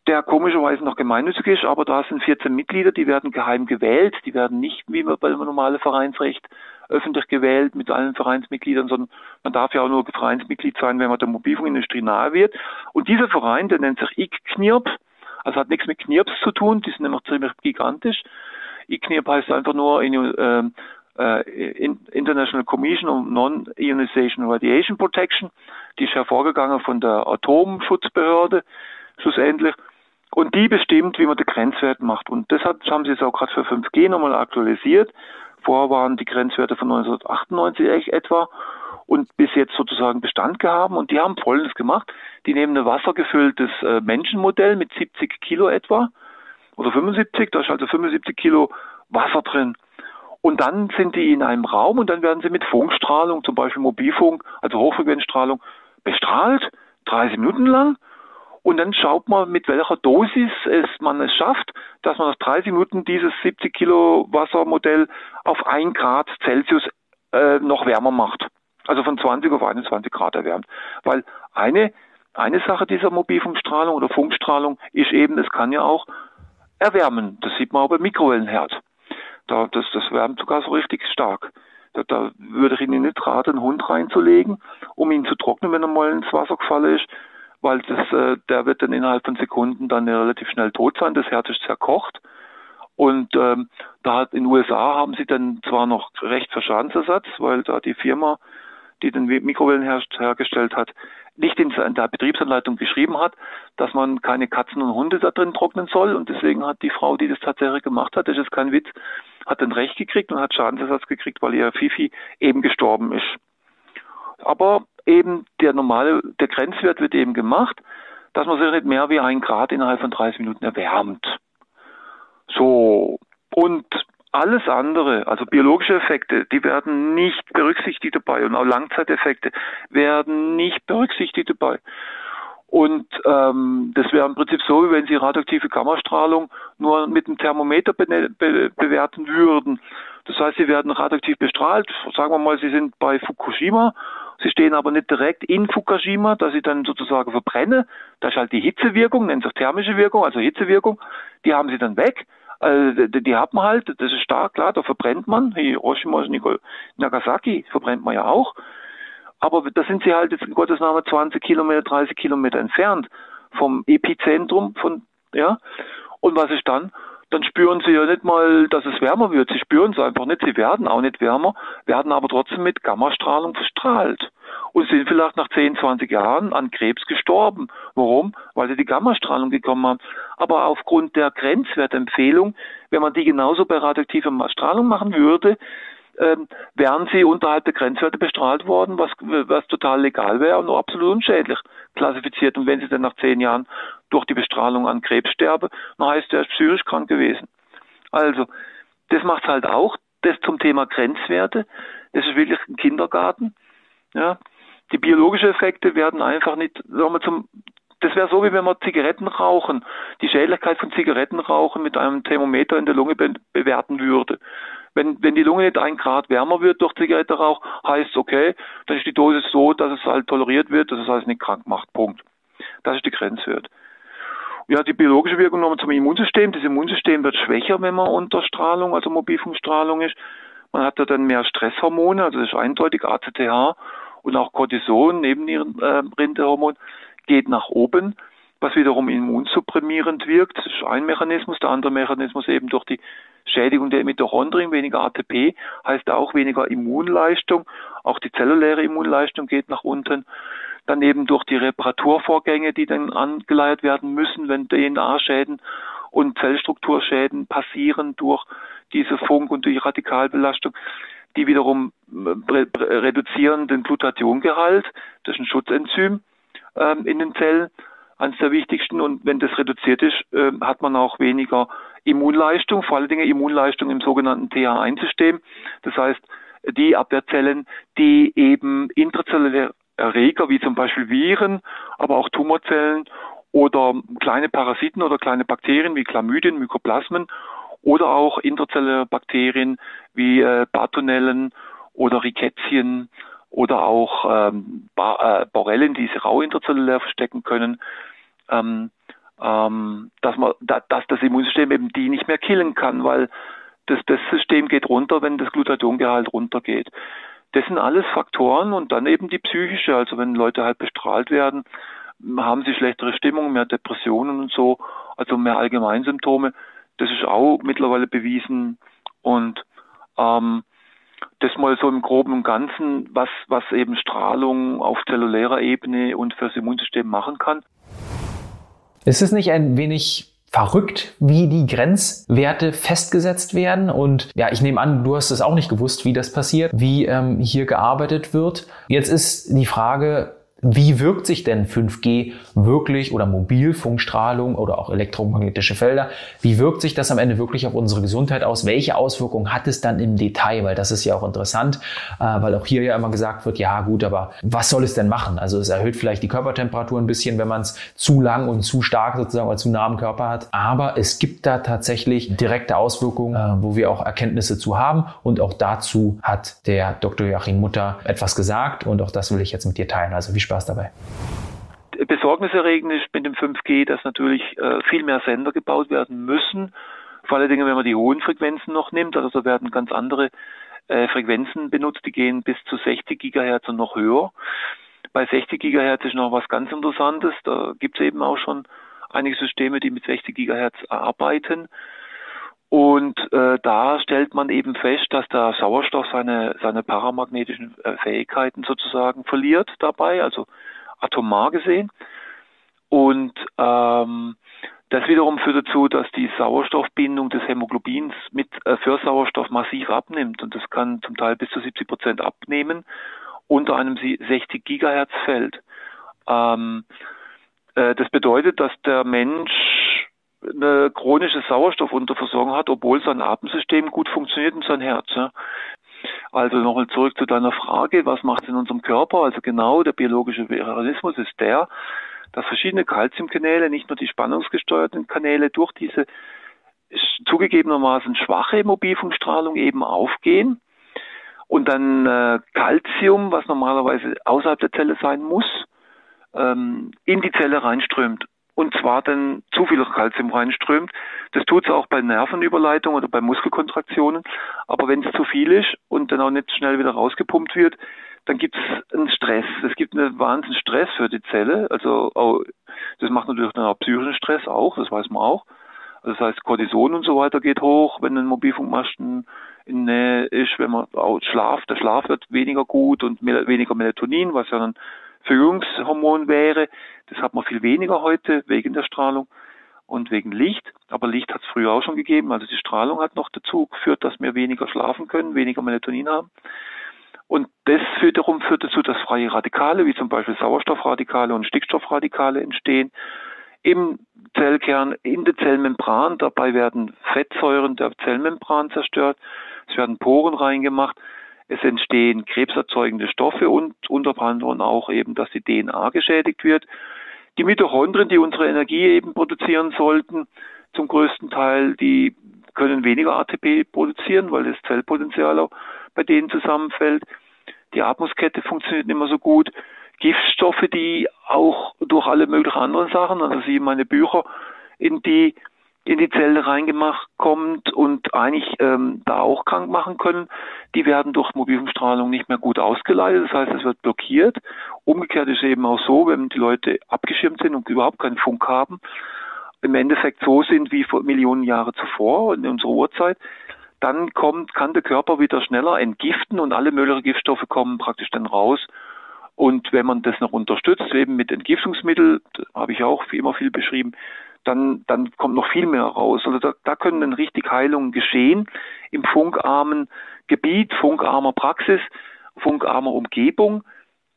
der komischerweise noch gemeinnützig ist, aber da sind 14 Mitglieder, die werden geheim gewählt, die werden nicht wie bei dem normalen Vereinsrecht öffentlich gewählt mit allen Vereinsmitgliedern, sondern man darf ja auch nur Vereinsmitglied sein, wenn man der Mobilfunkindustrie nahe wird. Und dieser Verein, der nennt sich ICKNIRP, also hat nichts mit Knirps zu tun, die sind nämlich ziemlich gigantisch. ICKNIRP heißt einfach nur in, äh, äh, International Commission on Non-Ionization Radiation Protection. Die ist hervorgegangen von der Atomschutzbehörde schlussendlich. Und die bestimmt, wie man den Grenzwert macht. Und deshalb haben sie es auch gerade für 5G nochmal aktualisiert. Vorher waren die Grenzwerte von 1998 etwa und bis jetzt sozusagen Bestand gehabt. Und die haben Folgendes gemacht. Die nehmen ein wassergefülltes äh, Menschenmodell mit 70 Kilo etwa oder 75, da ist also 75 Kilo Wasser drin. Und dann sind die in einem Raum und dann werden sie mit Funkstrahlung, zum Beispiel Mobilfunk, also Hochfrequenzstrahlung, bestrahlt, 30 Minuten lang. Und dann schaut man, mit welcher Dosis es man es schafft, dass man nach 30 Minuten dieses 70 Kilo Wassermodell auf 1 Grad Celsius äh, noch wärmer macht. Also von 20 auf 21 Grad erwärmt. Weil eine, eine Sache dieser Mobilfunkstrahlung oder Funkstrahlung ist eben, es kann ja auch erwärmen. Das sieht man auch beim Mikrowellenherd. Da, das, das wärmt sogar so richtig stark. Da, da würde ich Ihnen nicht raten, einen Hund reinzulegen, um ihn zu trocknen, wenn er mal ins Wasser gefallen ist, weil das, äh, der wird dann innerhalb von Sekunden dann relativ schnell tot sein. Das Herz ist zerkocht. Und ähm, da hat in den USA haben sie dann zwar noch Recht für Schadensersatz, weil da die Firma, die den Mikrowellenherd hergestellt hat, nicht in der Betriebsanleitung geschrieben hat, dass man keine Katzen und Hunde da drin trocknen soll. Und deswegen hat die Frau, die das tatsächlich gemacht hat, das ist kein Witz, hat dann Recht gekriegt und hat Schadensersatz gekriegt, weil ihr Fifi eben gestorben ist. Aber eben der normale, der Grenzwert wird eben gemacht, dass man sich nicht mehr wie ein Grad innerhalb von 30 Minuten erwärmt. So. Und alles andere, also biologische Effekte, die werden nicht berücksichtigt dabei und auch Langzeiteffekte werden nicht berücksichtigt dabei. Und ähm, das wäre im Prinzip so, wie wenn Sie radioaktive Gammastrahlung nur mit einem Thermometer be be bewerten würden. Das heißt, Sie werden radioaktiv bestrahlt. Sagen wir mal, Sie sind bei Fukushima. Sie stehen aber nicht direkt in Fukushima, dass Sie dann sozusagen verbrennen. Das ist halt die Hitzewirkung, nennt sich thermische Wirkung, also Hitzewirkung. Die haben Sie dann weg. Also die, die hat man halt, das ist stark, klar, da verbrennt man. Hiroshima, Nagasaki verbrennt man ja auch. Aber da sind sie halt jetzt in Gottes Namen 20 Kilometer, 30 Kilometer entfernt vom Epizentrum von, ja. Und was ist dann? Dann spüren sie ja nicht mal, dass es wärmer wird. Sie spüren es einfach nicht. Sie werden auch nicht wärmer, werden aber trotzdem mit Gammastrahlung verstrahlt und sind vielleicht nach 10, 20 Jahren an Krebs gestorben. Warum? Weil sie die Gammastrahlung bekommen haben. Aber aufgrund der Grenzwertempfehlung, wenn man die genauso bei radioaktiver Strahlung machen würde, ähm, wären sie unterhalb der Grenzwerte bestrahlt worden, was, was total legal wäre und absolut unschädlich klassifiziert. Und wenn sie dann nach zehn Jahren durch die Bestrahlung an Krebs sterben, dann heißt er psychisch krank gewesen. Also, das macht halt auch. Das zum Thema Grenzwerte. Das ist wirklich ein Kindergarten. Ja, die biologischen Effekte werden einfach nicht, sagen wir zum, das wäre so, wie wenn man Zigaretten rauchen, die Schädlichkeit von Zigarettenrauchen mit einem Thermometer in der Lunge be bewerten würde. Wenn, wenn die Lunge nicht ein Grad wärmer wird durch Zigarettenrauch, heißt es okay, dann ist die Dosis so, dass es halt toleriert wird, dass es halt nicht krank macht. Punkt. Das ist die Grenzwert. Ja, die biologische Wirkung nochmal zum Immunsystem. Das Immunsystem wird schwächer, wenn man unter Strahlung, also Mobilfunkstrahlung ist. Man hat ja dann mehr Stresshormone, also das ist eindeutig ACTH und auch Cortison, neben ihren äh, geht nach oben, was wiederum immunsupprimierend wirkt. Das ist ein Mechanismus. Der andere Mechanismus eben durch die Schädigung der Mitochondrien, weniger ATP, heißt auch weniger Immunleistung. Auch die zelluläre Immunleistung geht nach unten. Daneben durch die Reparaturvorgänge, die dann angeleiert werden müssen, wenn DNA-Schäden und Zellstrukturschäden passieren durch diese Funk- und die Radikalbelastung die wiederum äh, reduzieren den Glutationgehalt. Das ist ein Schutzenzym ähm, in den Zellen, eines der wichtigsten. Und wenn das reduziert ist, äh, hat man auch weniger Immunleistung, vor allen Dingen Immunleistung im sogenannten TH1-System. Das heißt, die Abwehrzellen, die eben intrazelluläre Erreger wie zum Beispiel Viren, aber auch Tumorzellen oder kleine Parasiten oder kleine Bakterien wie Chlamydien, Mykoplasmen oder auch interzelluläre Bakterien wie äh, Bartonellen oder Rickettien oder auch ähm, äh, Borrelien, die sich rau interzellulär verstecken können, ähm, ähm, dass, man, da, dass das Immunsystem eben die nicht mehr killen kann, weil das, das System geht runter, wenn das Glutationgehalt runtergeht. Das sind alles Faktoren und dann eben die psychische, also wenn Leute halt bestrahlt werden, haben sie schlechtere Stimmung, mehr Depressionen und so, also mehr Allgemeinsymptome. Das ist auch mittlerweile bewiesen. Und ähm, das mal so im Groben und Ganzen, was, was eben Strahlung auf zellulärer Ebene und fürs Immunsystem machen kann.
Ist es nicht ein wenig verrückt, wie die Grenzwerte festgesetzt werden. Und ja, ich nehme an, du hast es auch nicht gewusst, wie das passiert, wie ähm, hier gearbeitet wird. Jetzt ist die Frage, wie wirkt sich denn 5G wirklich oder Mobilfunkstrahlung oder auch elektromagnetische Felder, wie wirkt sich das am Ende wirklich auf unsere Gesundheit aus? Welche Auswirkungen hat es dann im Detail? Weil das ist ja auch interessant, äh, weil auch hier ja immer gesagt wird, ja gut, aber was soll es denn machen? Also es erhöht vielleicht die Körpertemperatur ein bisschen, wenn man es zu lang und zu stark sozusagen oder zu nah am Körper hat. Aber es gibt da tatsächlich direkte Auswirkungen, äh, wo wir auch Erkenntnisse zu haben. Und auch dazu hat der Dr. Joachim Mutter etwas gesagt und auch das will ich jetzt mit dir teilen. Also wie Spaß Spaß dabei.
Besorgniserregend ist mit dem 5G, dass natürlich äh, viel mehr Sender gebaut werden müssen. Vor allen Dingen, wenn man die hohen Frequenzen noch nimmt, also da werden ganz andere äh, Frequenzen benutzt, die gehen bis zu 60 Gigahertz und noch höher. Bei 60 Gigahertz ist noch was ganz Interessantes. Da gibt es eben auch schon einige Systeme, die mit 60 Gigahertz arbeiten. Und äh, da stellt man eben fest, dass der Sauerstoff seine, seine paramagnetischen äh, Fähigkeiten sozusagen verliert dabei, also atomar gesehen. Und ähm, das wiederum führt dazu, dass die Sauerstoffbindung des Hämoglobins mit äh, für Sauerstoff massiv abnimmt. Und das kann zum Teil bis zu 70 Prozent abnehmen unter einem 60 Gigahertz Feld. Ähm, äh, das bedeutet, dass der Mensch eine chronische Sauerstoffunterversorgung hat, obwohl sein Atemsystem gut funktioniert und sein Herz. Ja. Also nochmal zurück zu deiner Frage, was macht es in unserem Körper? Also genau, der biologische Mechanismus ist der, dass verschiedene Kalziumkanäle, nicht nur die spannungsgesteuerten Kanäle, durch diese zugegebenermaßen schwache Mobilfunkstrahlung eben aufgehen und dann äh, Calcium, was normalerweise außerhalb der Zelle sein muss, ähm, in die Zelle reinströmt und zwar dann zu viel Kalzium reinströmt. Das tut es auch bei Nervenüberleitung oder bei Muskelkontraktionen. Aber wenn es zu viel ist und dann auch nicht schnell wieder rausgepumpt wird, dann gibt es einen Stress. Es gibt einen wahnsinnigen Stress für die Zelle. Also auch, das macht natürlich dann auch psychischen Stress auch, das weiß man auch. Also das heißt, Cortison und so weiter geht hoch, wenn ein Mobilfunkmasten in Nähe ist, wenn man auch schlaft, der Schlaf wird weniger gut und weniger Melatonin, was ja dann Verjüngungshormon wäre. Das hat man viel weniger heute wegen der Strahlung und wegen Licht. Aber Licht hat es früher auch schon gegeben. Also die Strahlung hat noch dazu geführt, dass wir weniger schlafen können, weniger Melatonin haben. Und das wiederum führt dazu, dass freie Radikale, wie zum Beispiel Sauerstoffradikale und Stickstoffradikale entstehen im Zellkern, in der Zellmembran. Dabei werden Fettsäuren der Zellmembran zerstört. Es werden Poren reingemacht. Es entstehen krebserzeugende Stoffe und unter anderem auch eben, dass die DNA geschädigt wird. Die Mitochondrien, die unsere Energie eben produzieren sollten, zum größten Teil, die können weniger ATP produzieren, weil das Zellpotenzial auch bei denen zusammenfällt. Die Atmungskette funktioniert nicht mehr so gut. Giftstoffe, die auch durch alle möglichen anderen Sachen, also Sie meine Bücher, in die in die Zelle reingemacht kommt und eigentlich ähm, da auch krank machen können, die werden durch Mobilfunkstrahlung nicht mehr gut ausgeleitet. Das heißt, es wird blockiert. Umgekehrt ist eben auch so, wenn die Leute abgeschirmt sind und überhaupt keinen Funk haben, im Endeffekt so sind wie vor Millionen Jahre zuvor in unserer Urzeit, dann kommt, kann der Körper wieder schneller entgiften und alle möglichen Giftstoffe kommen praktisch dann raus. Und wenn man das noch unterstützt, eben mit Entgiftungsmitteln, habe ich auch immer viel beschrieben, dann, dann kommt noch viel mehr raus. Also da, da können dann richtig Heilungen geschehen im funkarmen Gebiet, funkarmer Praxis, funkarmer Umgebung.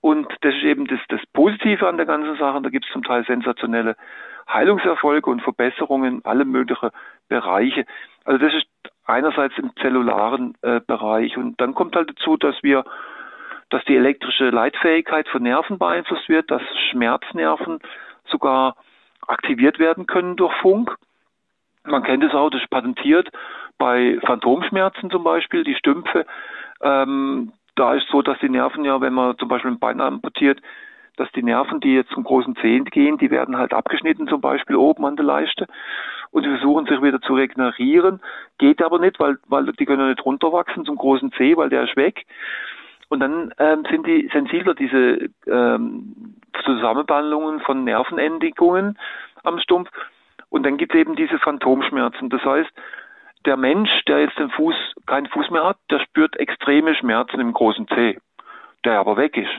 Und das ist eben das, das Positive an der ganzen Sache. Da gibt es zum Teil sensationelle Heilungserfolge und Verbesserungen in alle möglichen Bereiche. Also das ist einerseits im zellularen äh, Bereich. Und dann kommt halt dazu, dass wir, dass die elektrische Leitfähigkeit von Nerven beeinflusst wird, dass Schmerznerven sogar aktiviert werden können durch Funk. Man kennt es auch, das ist patentiert bei Phantomschmerzen zum Beispiel, die Stümpfe. Ähm, da ist so, dass die Nerven ja, wenn man zum Beispiel ein Bein amputiert, dass die Nerven, die jetzt zum großen Zehen gehen, die werden halt abgeschnitten, zum Beispiel oben an der Leiste. Und sie versuchen sich wieder zu regenerieren. Geht aber nicht, weil, weil die können ja nicht runterwachsen zum großen Zeh, weil der ist weg. Und dann ähm, sind die sensibler, diese ähm, Zusammenbandlungen von Nervenendigungen am Stumpf. Und dann gibt es eben diese Phantomschmerzen. Das heißt, der Mensch, der jetzt den Fuß, keinen Fuß mehr hat, der spürt extreme Schmerzen im großen Zeh, der aber weg ist.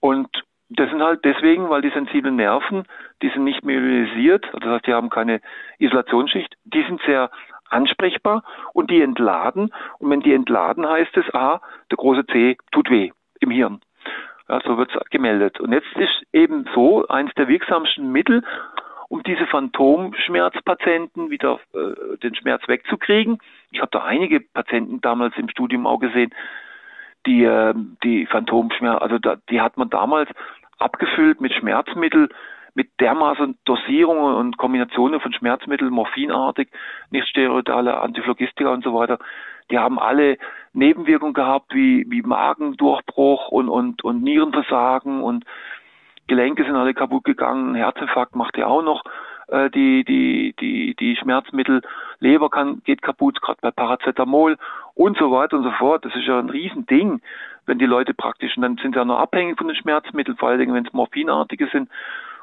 Und das sind halt deswegen, weil die sensiblen Nerven, die sind nicht myelisiert, also das heißt, die haben keine Isolationsschicht, die sind sehr ansprechbar und die entladen. Und wenn die entladen, heißt es, ah, der große C tut weh im Hirn. Ja, so wird es gemeldet. Und jetzt ist eben so eines der wirksamsten Mittel, um diese Phantomschmerzpatienten wieder äh, den Schmerz wegzukriegen. Ich habe da einige Patienten damals im Studium auch gesehen, die äh, die Phantomschmerz, also da, die hat man damals abgefüllt mit Schmerzmittel, mit dermaßen Dosierungen und Kombinationen von Schmerzmitteln, morphinartig, nicht steroidale Antiphlogistika und so weiter. Die haben alle Nebenwirkungen gehabt, wie, wie Magendurchbruch und, und, und Nierenversagen und Gelenke sind alle kaputt gegangen, Herzinfarkt macht ja auch noch äh, die, die, die, die Schmerzmittel, Leber kann, geht kaputt, gerade bei Paracetamol und so weiter und so fort. Das ist ja ein Riesending, wenn die Leute praktisch, und dann sind sie ja noch abhängig von den Schmerzmitteln, vor allen Dingen, wenn es morphinartige sind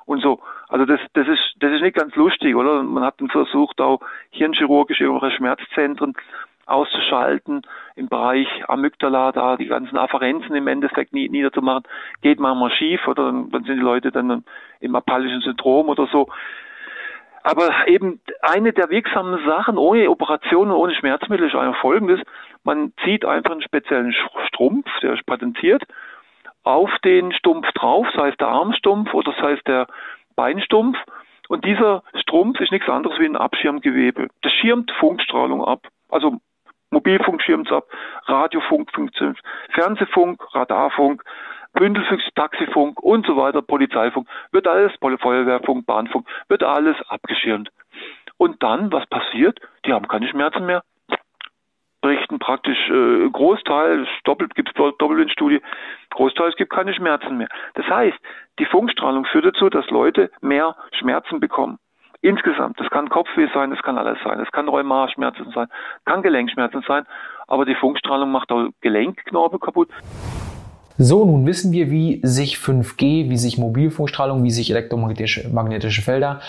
und so. Also das, das ist, das ist nicht ganz lustig, oder? Man hat dann versucht, auch hirnchirurgische Schmerzzentren auszuschalten im Bereich Amygdala, da die ganzen Afferenzen im Endeffekt niederzumachen, geht manchmal schief oder dann sind die Leute dann im apallischen Syndrom oder so. Aber eben eine der wirksamen Sachen ohne Operation und ohne Schmerzmittel ist einfach folgendes. Man zieht einfach einen speziellen Strumpf, der ist patentiert, auf den Stumpf drauf, sei es der Armstumpf oder sei es der Beinstumpf. Und dieser Strumpf ist nichts anderes wie ein Abschirmgewebe. Das schirmt Funkstrahlung ab. Also Mobilfunk schirmt ab, Radiofunk, Fernsehfunk, Radarfunk, Bündelfunk, Taxifunk und so weiter, Polizeifunk, wird alles, Feuerwehrfunk, Bahnfunk, wird alles abgeschirmt. Und dann, was passiert? Die haben keine Schmerzen mehr. Berichten praktisch äh, Großteil, doppelt gibt es Doppelblindstudie, Großteil, es gibt keine Schmerzen mehr. Das heißt, die Funkstrahlung führt dazu, dass Leute mehr Schmerzen bekommen. Insgesamt, das kann Kopfweh sein, das kann alles sein, das kann Rheumaschmerzen sein, kann Gelenkschmerzen sein, aber die Funkstrahlung macht auch Gelenkknorpel kaputt.
So, nun wissen wir, wie sich 5G, wie sich Mobilfunkstrahlung, wie sich elektromagnetische magnetische Felder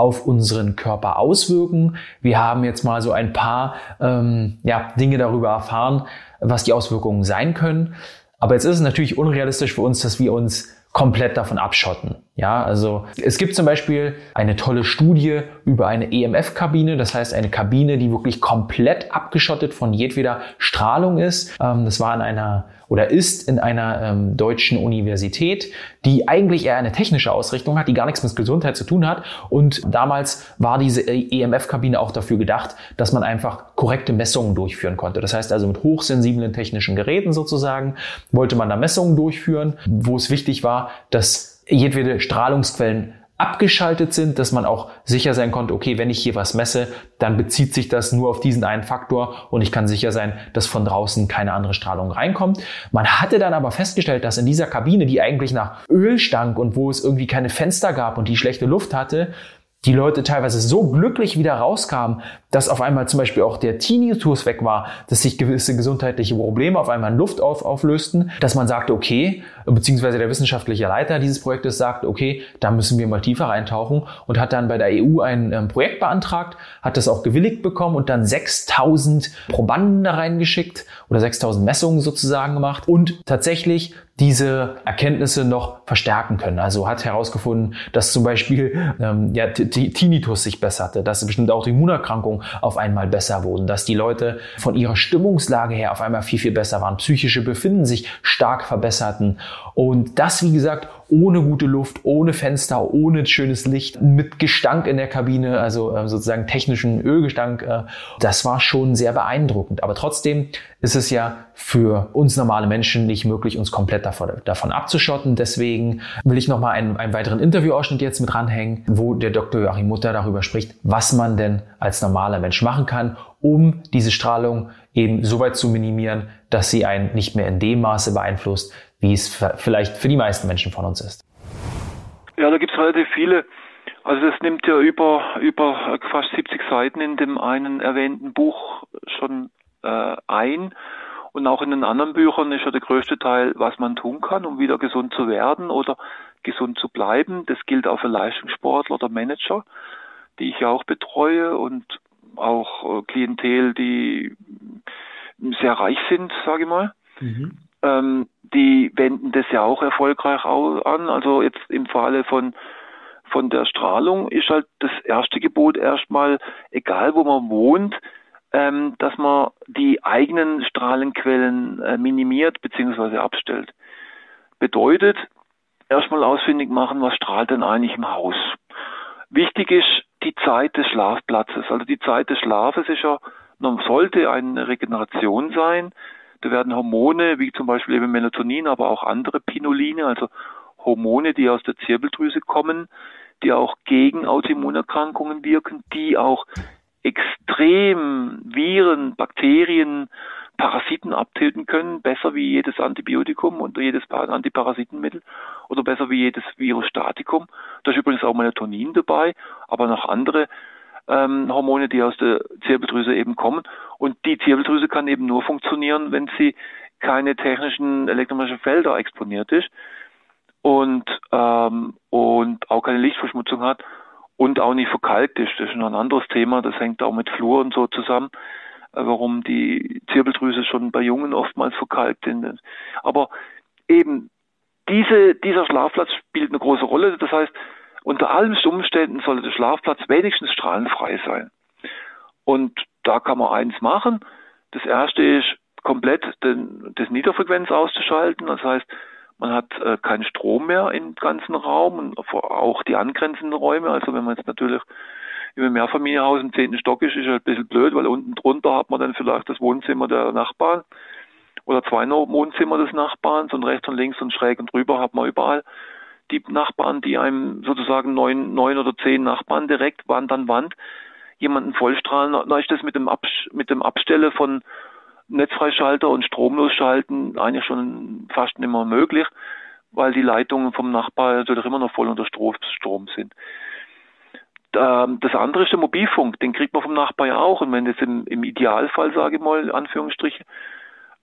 auf unseren Körper auswirken. Wir haben jetzt mal so ein paar ähm, ja, Dinge darüber erfahren, was die Auswirkungen sein können. Aber jetzt ist es natürlich unrealistisch für uns, dass wir uns komplett davon abschotten. Ja, also es gibt zum Beispiel eine tolle Studie über eine EMF-Kabine, das heißt eine Kabine, die wirklich komplett abgeschottet von jedweder Strahlung ist. Ähm, das war in einer oder ist in einer ähm, deutschen Universität, die eigentlich eher eine technische Ausrichtung hat, die gar nichts mit Gesundheit zu tun hat. Und damals war diese EMF-Kabine auch dafür gedacht, dass man einfach korrekte Messungen durchführen konnte. Das heißt also mit hochsensiblen technischen Geräten sozusagen wollte man da Messungen durchführen, wo es wichtig war, dass jedwede Strahlungsquellen abgeschaltet sind, dass man auch sicher sein konnte, okay, wenn ich hier was messe, dann bezieht sich das nur auf diesen einen Faktor und ich kann sicher sein, dass von draußen keine andere Strahlung reinkommt. Man hatte dann aber festgestellt, dass in dieser Kabine, die eigentlich nach Öl stank und wo es irgendwie keine Fenster gab und die schlechte Luft hatte, die Leute teilweise so glücklich wieder rauskamen, dass auf einmal zum Beispiel auch der Tinnitus weg war, dass sich gewisse gesundheitliche Probleme auf einmal in Luft auf, auflösten, dass man sagte, okay, beziehungsweise der wissenschaftliche Leiter dieses Projektes sagt, okay, da müssen wir mal tiefer reintauchen und hat dann bei der EU ein ähm, Projekt beantragt, hat das auch gewilligt bekommen und dann 6000 Probanden da reingeschickt oder 6000 Messungen sozusagen gemacht und tatsächlich diese Erkenntnisse noch verstärken können. Also hat herausgefunden, dass zum Beispiel ähm, ja, Tinnitus sich besserte, dass bestimmte Autoimmunerkrankungen auf einmal besser wurden, dass die Leute von ihrer Stimmungslage her auf einmal viel, viel besser waren, psychische Befinden sich stark verbesserten. Und das, wie gesagt, ohne gute Luft, ohne Fenster, ohne schönes Licht, mit Gestank in der Kabine, also äh, sozusagen technischen Ölgestank. Äh, das war schon sehr beeindruckend. Aber trotzdem ist es ja für uns normale Menschen nicht möglich, uns komplett davon, davon abzuschotten. Deswegen will ich nochmal einen, einen weiteren Interviewausschnitt jetzt mit ranhängen, wo der Dr. Joachim Mutter darüber spricht, was man denn als normaler Mensch machen kann, um diese Strahlung eben so weit zu minimieren, dass sie einen nicht mehr in dem Maße beeinflusst, wie es vielleicht für die meisten Menschen von uns ist.
Ja, da gibt es relativ viele. Also das nimmt ja über, über fast 70 Seiten in dem einen erwähnten Buch schon äh, ein. Und auch in den anderen Büchern ist ja der größte Teil, was man tun kann, um wieder gesund zu werden oder gesund zu bleiben. Das gilt auch für Leistungssportler oder Manager, die ich ja auch betreue und auch äh, Klientel, die sehr reich sind, sage ich mal. Mhm. Ähm, die wenden das ja auch erfolgreich an. Also jetzt im Falle von von der Strahlung ist halt das erste Gebot erstmal, egal wo man wohnt, ähm, dass man die eigenen Strahlenquellen äh, minimiert bzw. abstellt. Bedeutet, erstmal ausfindig machen, was strahlt denn eigentlich im Haus. Wichtig ist die Zeit des Schlafplatzes. Also die Zeit des Schlafes ist ja, sollte eine Regeneration sein. Da werden Hormone, wie zum Beispiel eben Melatonin, aber auch andere Pinoline, also Hormone, die aus der Zirbeldrüse kommen, die auch gegen Autoimmunerkrankungen wirken, die auch extrem Viren, Bakterien, Parasiten abtöten können, besser wie jedes Antibiotikum und jedes Antiparasitenmittel oder besser wie jedes Virostatikum. Da ist übrigens auch Melatonin dabei, aber noch andere ähm, Hormone, die aus der Zirbeldrüse eben kommen. Und die Zirbeldrüse kann eben nur funktionieren, wenn sie keine technischen elektromagnetischen Felder exponiert ist und, ähm, und auch keine Lichtverschmutzung hat und auch nicht verkalkt ist. Das ist noch ein anderes Thema, das hängt auch mit Flur und so zusammen, äh, warum die Zirbeldrüse schon bei Jungen oftmals verkalkt sind. Aber eben diese, dieser Schlafplatz spielt eine große Rolle. Das heißt, unter allen Umständen sollte der Schlafplatz wenigstens strahlenfrei sein. Und da kann man eins machen. Das erste ist, komplett den, das Niederfrequenz auszuschalten. Das heißt, man hat äh, keinen Strom mehr im ganzen Raum und auch die angrenzenden Räume. Also wenn man jetzt natürlich im Mehrfamilienhaus im zehnten Stock ist, ist halt ein bisschen blöd, weil unten drunter hat man dann vielleicht das Wohnzimmer der Nachbarn oder zwei Wohnzimmer des Nachbarns und rechts und links und schräg und drüber hat man überall die Nachbarn, die einem sozusagen neun, neun oder zehn Nachbarn direkt Wand an Wand jemanden vollstrahlen. Da ist das mit dem, Abs mit dem Abstelle von Netzfreischalter und stromlos schalten eigentlich schon fast nicht mehr möglich, weil die Leitungen vom Nachbar natürlich immer noch voll unter Strom sind. Das andere ist der Mobilfunk, den kriegt man vom Nachbar ja auch. Und wenn das im, im Idealfall, sage ich mal, Anführungsstriche,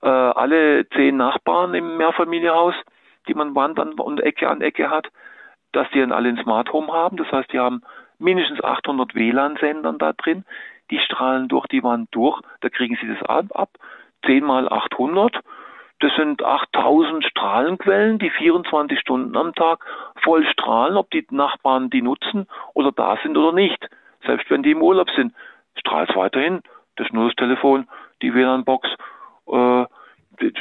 äh, alle zehn Nachbarn im Mehrfamilienhaus, die man Wand an und Ecke an Ecke hat, dass die dann alle ein Smart Home haben. Das heißt, die haben mindestens 800 WLAN-Sendern da drin. Die strahlen durch die Wand durch. Da kriegen sie das ab. 10 mal 800. Das sind 8000 Strahlenquellen, die 24 Stunden am Tag voll strahlen, ob die Nachbarn die nutzen oder da sind oder nicht. Selbst wenn die im Urlaub sind, strahlt es weiterhin. Das Nullstelefon, die WLAN-Box äh,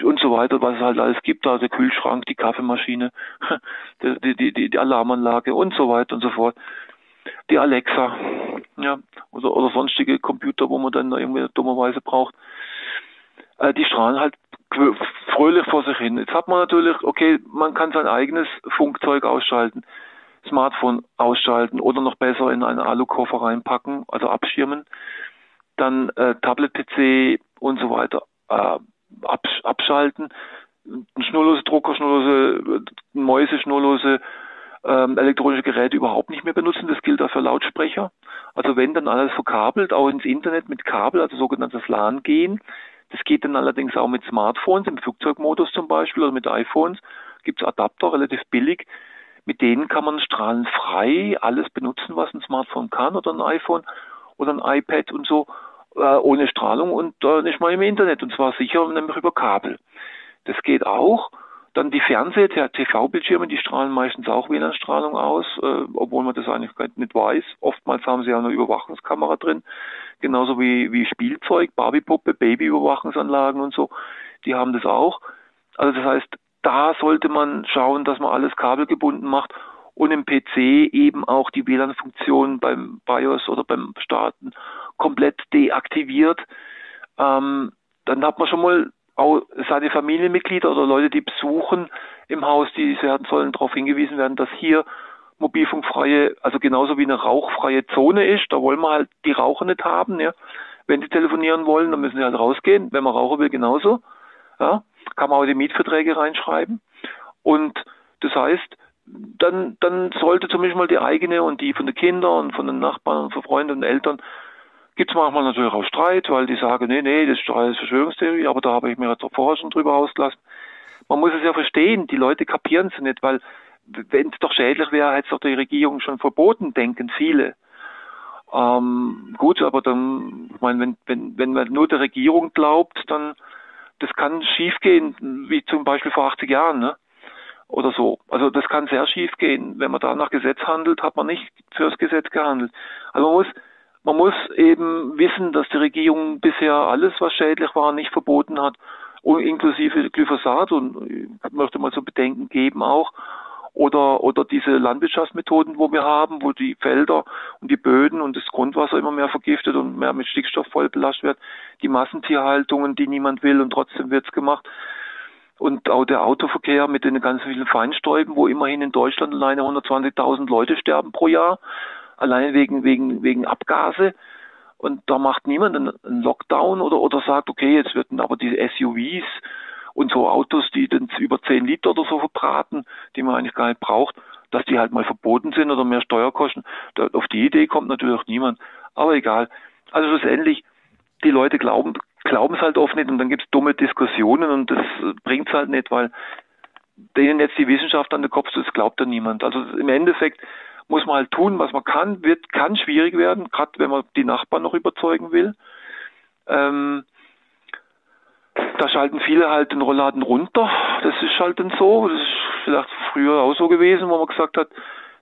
und so weiter, was es halt alles gibt, der Kühlschrank, die Kaffeemaschine, die, die, die, die Alarmanlage und so weiter und so fort. Die Alexa, ja, oder, oder sonstige Computer, wo man dann irgendwie dummerweise braucht äh, die strahlen halt fröhlich vor sich hin. Jetzt hat man natürlich, okay, man kann sein eigenes Funkzeug ausschalten, Smartphone ausschalten oder noch besser in einen Alukoffer reinpacken, also abschirmen, dann äh, Tablet-PC und so weiter äh, abschalten, schnurlose Drucker, schnurlose Mäuse, schnurlose ähm, elektronische Geräte überhaupt nicht mehr benutzen. Das gilt auch für Lautsprecher. Also wenn dann alles verkabelt, auch ins Internet mit Kabel, also sogenanntes LAN gehen, das geht dann allerdings auch mit Smartphones, im Flugzeugmodus zum Beispiel oder mit iPhones. Gibt es Adapter, relativ billig. Mit denen kann man strahlenfrei alles benutzen, was ein Smartphone kann oder ein iPhone oder ein iPad und so, äh, ohne Strahlung und äh, nicht mal im Internet und zwar sicher, nämlich über Kabel. Das geht auch. Dann die Fernseh-, TV-Bildschirme, die strahlen meistens auch WLAN-Strahlung aus, äh, obwohl man das eigentlich nicht weiß. Oftmals haben sie auch eine Überwachungskamera drin, genauso wie, wie Spielzeug, Barbiepuppe, Babyüberwachungsanlagen und so. Die haben das auch. Also das heißt, da sollte man schauen, dass man alles kabelgebunden macht und im PC eben auch die WLAN-Funktion beim BIOS oder beim Starten komplett deaktiviert. Ähm, dann hat man schon mal auch seine Familienmitglieder oder Leute, die besuchen im Haus, die werden, sollen darauf hingewiesen werden, dass hier mobilfunkfreie, also genauso wie eine rauchfreie Zone ist. Da wollen wir halt die Raucher nicht haben. Ja. Wenn die telefonieren wollen, dann müssen sie halt rausgehen. Wenn man rauchen will, genauso. Ja. Kann man auch die Mietverträge reinschreiben. Und das heißt, dann, dann sollte zumindest mal die eigene und die von den Kindern und von den Nachbarn und von Freunden und Eltern Gibt es manchmal natürlich auch Streit, weil die sagen, nee, nee, das ist alles Verschwörungstheorie, aber da habe ich mir jetzt vorher schon drüber ausgelassen. Man muss es ja verstehen, die Leute kapieren es nicht, weil wenn es doch schädlich wäre, hätte es doch die Regierung schon verboten, denken viele. Ähm, gut, aber dann, ich meine, wenn, wenn, wenn man nur der Regierung glaubt, dann das kann schiefgehen, wie zum Beispiel vor 80 Jahren, ne? Oder so. Also das kann sehr schief gehen. Wenn man da nach Gesetz handelt, hat man nicht fürs Gesetz gehandelt. Also man muss, man muss eben wissen, dass die Regierung bisher alles, was schädlich war, nicht verboten hat, inklusive Glyphosat und ich möchte mal so Bedenken geben auch. Oder, oder diese Landwirtschaftsmethoden, wo wir haben, wo die Felder und die Böden und das Grundwasser immer mehr vergiftet und mehr mit Stickstoff voll belastet wird, die Massentierhaltungen, die niemand will und trotzdem wird's gemacht. Und auch der Autoverkehr mit den ganzen vielen Feinstäuben, wo immerhin in Deutschland alleine 120.000 Leute sterben pro Jahr, allein wegen, wegen, wegen Abgase. Und da macht niemand einen Lockdown oder, oder sagt, okay, jetzt werden aber die SUVs und so Autos, die dann über 10 Liter oder so verbraten, die man eigentlich gar nicht braucht, dass die halt mal verboten sind oder mehr Steuer kosten. Auf die Idee kommt natürlich auch niemand. Aber egal. Also schlussendlich, die Leute glauben glauben es halt oft nicht und dann gibt es dumme Diskussionen und das bringt es halt nicht, weil denen jetzt die Wissenschaft an den Kopf das glaubt ja niemand. Also im Endeffekt muss man halt tun, was man kann, wird, kann schwierig werden, gerade wenn man die Nachbarn noch überzeugen will. Ähm, da schalten viele halt den Rollladen runter. Das ist halt dann so. Das ist vielleicht früher auch so gewesen, wo man gesagt hat,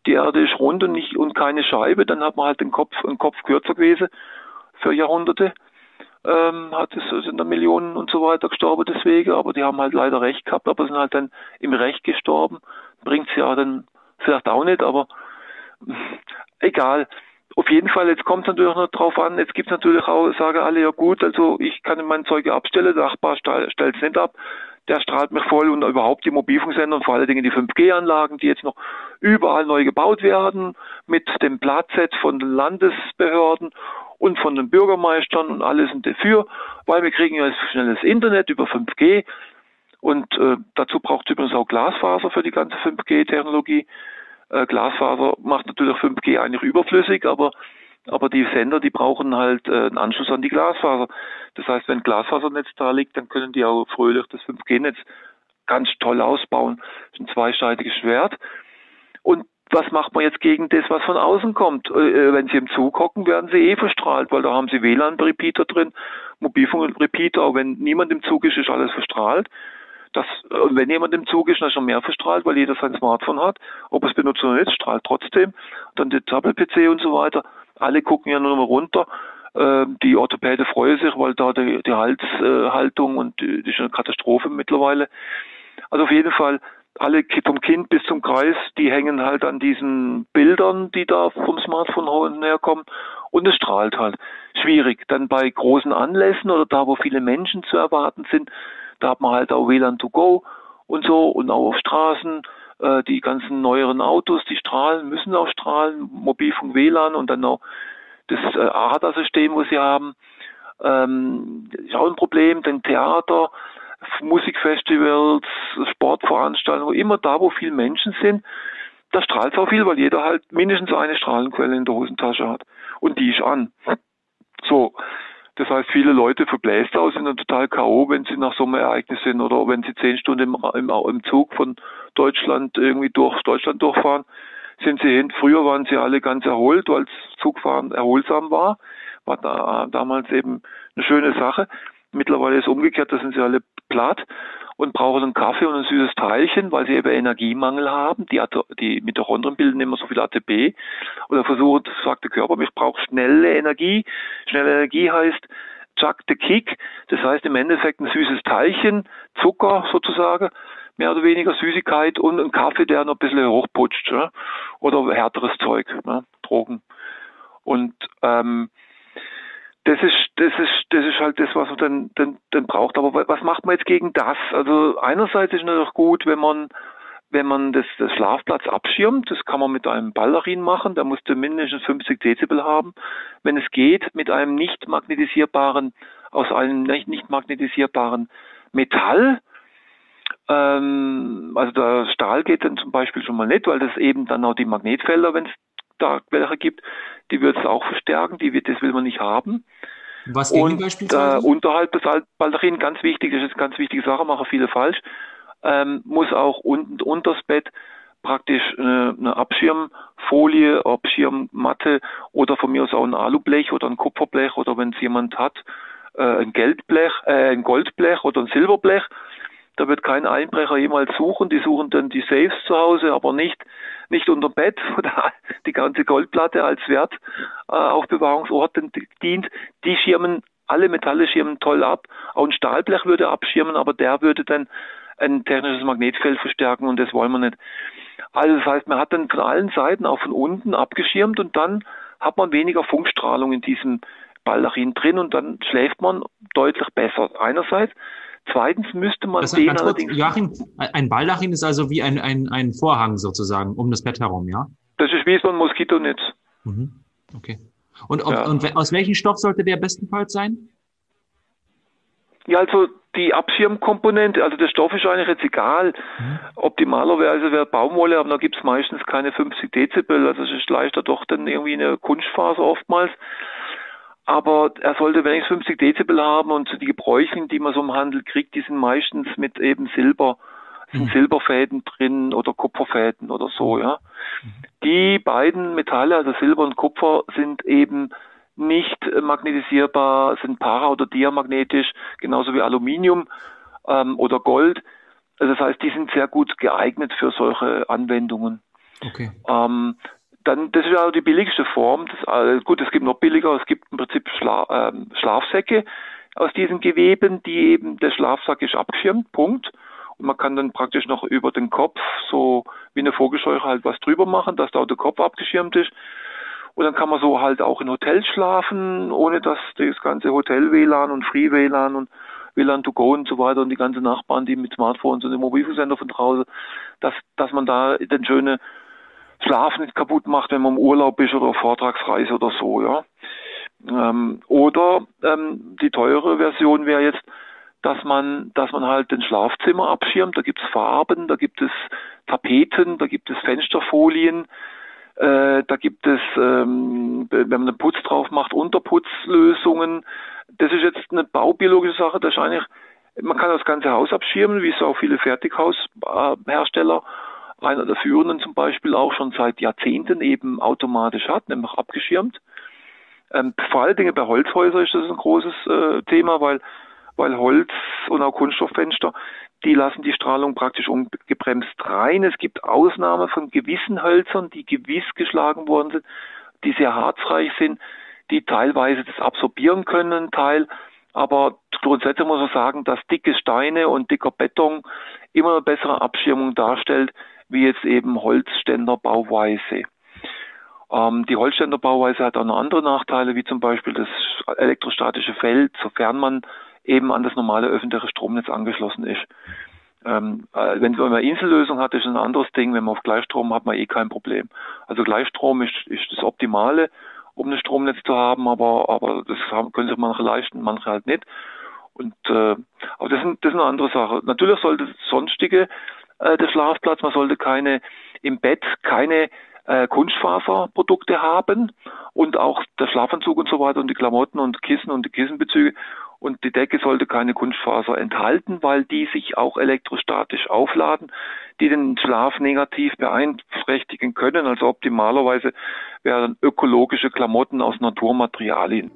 die Erde ist rund und nicht und keine Scheibe. Dann hat man halt den Kopf, einen Kopf kürzer gewesen für Jahrhunderte. Ähm, hat es sind da Millionen und so weiter gestorben deswegen, aber die haben halt leider recht gehabt, aber sind halt dann im Recht gestorben. Bringt's ja dann vielleicht auch nicht, aber egal auf jeden Fall, jetzt kommt es natürlich noch drauf an, jetzt gibt es natürlich auch, sagen alle, ja gut, also ich kann mein Zeug abstellen, der Nachbar stellt es nicht ab, der strahlt mich voll und überhaupt die Mobilfunksender und vor allen Dingen die 5G-Anlagen, die jetzt noch überall neu gebaut werden, mit dem Platzset von den Landesbehörden und von den Bürgermeistern und alle sind dafür, weil wir kriegen ja schnelles Internet über 5G und äh, dazu braucht es übrigens auch Glasfaser für die ganze 5G-Technologie. Äh, Glasfaser macht natürlich 5G eigentlich überflüssig, aber aber die Sender, die brauchen halt äh, einen Anschluss an die Glasfaser. Das heißt, wenn Glasfasernetz da liegt, dann können die auch fröhlich das 5G-Netz ganz toll ausbauen. Das ist ein zweischneidiges Schwert. Und was macht man jetzt gegen das, was von außen kommt? Äh, äh wenn Sie im Zug hocken, werden Sie eh verstrahlt, weil da haben Sie WLAN-Repeater drin, Mobilfunk-Repeater, auch wenn niemand im Zug ist, ist alles verstrahlt dass wenn jemand im Zug ist, dann schon mehr verstrahlt, weil jeder sein Smartphone hat. Ob es benutzt oder nicht, strahlt trotzdem. Dann der Tablet-PC und so weiter. Alle gucken ja nur mal runter. Ähm, die Orthopäde freuen sich, weil da die, Halshaltung und die, die ist eine Katastrophe mittlerweile. Also auf jeden Fall, alle vom Kind bis zum Kreis, die hängen halt an diesen Bildern, die da vom Smartphone herkommen und es strahlt halt. Schwierig. Dann bei großen Anlässen oder da, wo viele Menschen zu erwarten sind, da hat man halt auch WLAN to go und so und auch auf Straßen. Äh, die ganzen neueren Autos, die strahlen, müssen auch strahlen, Mobilfunk WLAN und dann auch das äh, ADA-System, was sie haben. Ähm, ist auch ein Problem, denn Theater, Musikfestivals, Sportveranstaltungen, immer da, wo viele Menschen sind, da strahlt es auch viel, weil jeder halt mindestens eine Strahlenquelle in der Hosentasche hat. Und die ist an. So, das heißt, viele Leute verbläst aus, sind dann total K.O., wenn sie nach so einem Ereignis sind oder wenn sie zehn Stunden im, im, im Zug von Deutschland irgendwie durch Deutschland durchfahren, sind sie hin. Früher waren sie alle ganz erholt, weil Zugfahren erholsam war. War da, damals eben eine schöne Sache. Mittlerweile ist umgekehrt, da sind sie alle platt und brauchen einen Kaffee und ein süßes Teilchen, weil sie eben Energiemangel haben. Die, die Mitochondrien bilden immer so viel ATP oder versuchen, sagt der Körper, ich brauche schnelle Energie. Schnelle Energie heißt Chuck the Kick. Das heißt im Endeffekt ein süßes Teilchen, Zucker sozusagen, mehr oder weniger Süßigkeit und ein Kaffee, der noch ein bisschen hochputscht. Ne? Oder härteres Zeug, ne? Drogen. Und ähm, das ist, das ist, das ist halt das, was man dann, dann, dann braucht. Aber was macht man jetzt gegen das? Also einerseits ist es natürlich gut, wenn man, wenn man das, das Schlafplatz abschirmt. Das kann man mit einem Ballerin machen. Der musste mindestens 50 Dezibel haben. Wenn es geht, mit einem nicht magnetisierbaren, aus einem nicht magnetisierbaren Metall. Ähm, also der Stahl geht dann zum Beispiel schon mal nicht, weil das eben dann auch die Magnetfelder, wenn es da welche gibt, die wird es auch verstärken, die wird, das will man nicht haben.
Was und
beispielsweise? Äh, unterhalb des Baldachin, ganz wichtig, das ist eine ganz wichtige Sache, machen viele falsch, ähm, muss auch unten unter das Bett praktisch eine, eine Abschirmfolie, Abschirmmatte oder von mir aus auch ein Alublech oder ein Kupferblech oder wenn es jemand hat, äh, ein Geldblech, äh, ein Goldblech oder ein Silberblech. Da wird kein Einbrecher jemals suchen. Die suchen dann die Safes zu Hause, aber nicht nicht unter Bett, wo die ganze Goldplatte als Wertaufbewahrungsort äh, dient. Die schirmen alle Metalle schirmen toll ab. Auch ein Stahlblech würde abschirmen, aber der würde dann ein technisches Magnetfeld verstärken und das wollen wir nicht. Also das heißt, man hat dann von allen Seiten, auch von unten abgeschirmt und dann hat man weniger Funkstrahlung in diesem Baldachin drin und dann schläft man deutlich besser. Einerseits. Zweitens müsste man
das den allerdings. Joachim, ein Baldachin ist also wie ein, ein, ein Vorhang sozusagen um das Bett herum, ja?
Das ist wie so ein Moskitonetz.
Mhm. Okay. Und, ob, ja. und aus welchem Stoff sollte der bestenfalls sein?
Ja, also die Abschirmkomponente, also der Stoff ist eigentlich jetzt egal. Mhm. Optimalerweise wäre Baumwolle, aber da gibt es meistens keine 50 Dezibel, also es ist leichter doch dann irgendwie eine Kunstfaser oftmals. Aber er sollte wenigstens 50 Dezibel haben und die Gebräuchlichen, die man so im Handel kriegt, die sind meistens mit eben Silber, sind mhm. Silberfäden drin oder Kupferfäden oder so, ja. Mhm. Die beiden Metalle, also Silber und Kupfer, sind eben nicht magnetisierbar, sind para- oder diamagnetisch, genauso wie Aluminium ähm, oder Gold. Also das heißt, die sind sehr gut geeignet für solche Anwendungen. Okay. Ähm, dann, das ist auch die billigste Form. Das, äh, gut, es gibt noch billiger, es gibt im Prinzip Schla äh, Schlafsäcke aus diesen Geweben, die eben, der Schlafsack ist abgeschirmt, Punkt. Und man kann dann praktisch noch über den Kopf so wie eine Vogelscheuche halt was drüber machen, dass da auch der Kopf abgeschirmt ist. Und dann kann man so halt auch in Hotels schlafen, ohne dass das ganze Hotel-WLAN und Free-WLAN und WLAN to go und so weiter und die ganzen Nachbarn, die mit Smartphones und dem Mobilfunksender von draußen, dass, dass man da den schönen Schlaf nicht kaputt macht, wenn man im Urlaub ist oder auf Vortragsreise oder so, ja. Ähm, oder ähm, die teure Version wäre jetzt, dass man, dass man halt den Schlafzimmer abschirmt. Da gibt es Farben, da gibt es Tapeten, da gibt es Fensterfolien, äh, da gibt es, ähm, wenn man einen Putz drauf macht, Unterputzlösungen. Das ist jetzt eine baubiologische Sache. Das ist eigentlich, man kann das ganze Haus abschirmen, wie es auch viele Fertighaushersteller einer der führenden zum Beispiel auch schon seit Jahrzehnten eben automatisch hat, nämlich abgeschirmt. Ähm, vor allen Dingen bei Holzhäusern ist das ein großes äh, Thema, weil, weil Holz und auch Kunststofffenster, die lassen die Strahlung praktisch ungebremst rein. Es gibt Ausnahmen von gewissen Hölzern, die gewiss geschlagen worden sind, die sehr harzreich sind, die teilweise das absorbieren können, Teil. Aber grundsätzlich muss man sagen, dass dicke Steine und dicker Beton immer eine bessere Abschirmung darstellt, wie jetzt eben Holzständerbauweise. Ähm, die Holzständerbauweise hat auch noch andere Nachteile, wie zum Beispiel das elektrostatische Feld, sofern man eben an das normale öffentliche Stromnetz angeschlossen ist. Ähm, äh, wenn man eine Insellösung hat, ist ein anderes Ding. Wenn man auf Gleichstrom hat, man eh kein Problem. Also Gleichstrom ist, ist das Optimale, um ein Stromnetz zu haben, aber, aber das haben, können sich manche leisten, manche halt nicht. Und äh, aber das, sind, das ist eine andere Sache. Natürlich sollte sonstige äh, der Schlafplatz. Man sollte keine im Bett keine äh, Kunstfaserprodukte haben und auch der Schlafanzug und so weiter und die Klamotten und Kissen und die Kissenbezüge und die Decke sollte keine Kunstfaser enthalten, weil die sich auch elektrostatisch aufladen, die den Schlaf negativ beeinträchtigen können. Also optimalerweise wären ökologische Klamotten aus Naturmaterialien.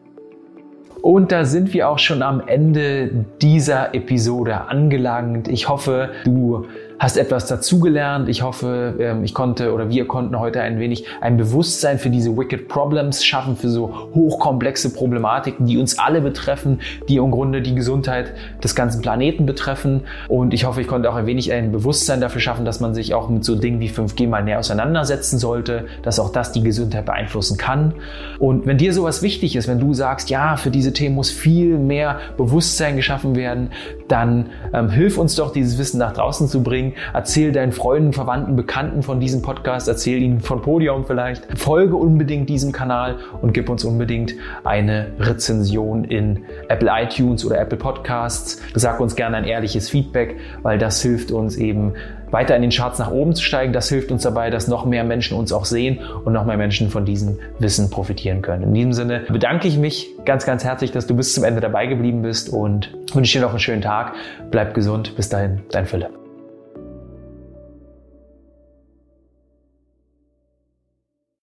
Und da sind wir auch schon am Ende dieser Episode angelangt. Ich hoffe, du hast etwas dazugelernt. Ich hoffe, ähm, ich konnte oder wir konnten heute ein wenig ein Bewusstsein für diese Wicked Problems schaffen, für so hochkomplexe Problematiken, die uns alle betreffen, die im Grunde die Gesundheit des ganzen Planeten betreffen. Und ich hoffe, ich konnte auch ein wenig ein Bewusstsein dafür schaffen, dass man sich auch mit so Dingen wie 5G mal näher auseinandersetzen sollte, dass auch das die Gesundheit beeinflussen kann. Und wenn dir sowas wichtig ist, wenn du sagst, ja, für diese Themen muss viel mehr Bewusstsein geschaffen werden, dann ähm, hilf uns doch, dieses Wissen nach draußen zu bringen. Erzähl deinen Freunden, Verwandten, Bekannten von diesem Podcast, erzähl ihnen von Podium vielleicht. Folge unbedingt diesem Kanal und gib uns unbedingt eine Rezension in Apple iTunes oder Apple Podcasts. Sag uns gerne ein ehrliches Feedback, weil das hilft uns eben weiter in den Charts nach oben zu steigen. Das hilft uns dabei, dass noch mehr Menschen uns auch sehen und noch mehr Menschen von diesem Wissen profitieren können. In diesem Sinne bedanke ich mich ganz, ganz herzlich, dass du bis zum Ende dabei geblieben bist und wünsche dir noch einen schönen Tag. Bleib gesund. Bis dahin, dein Philipp.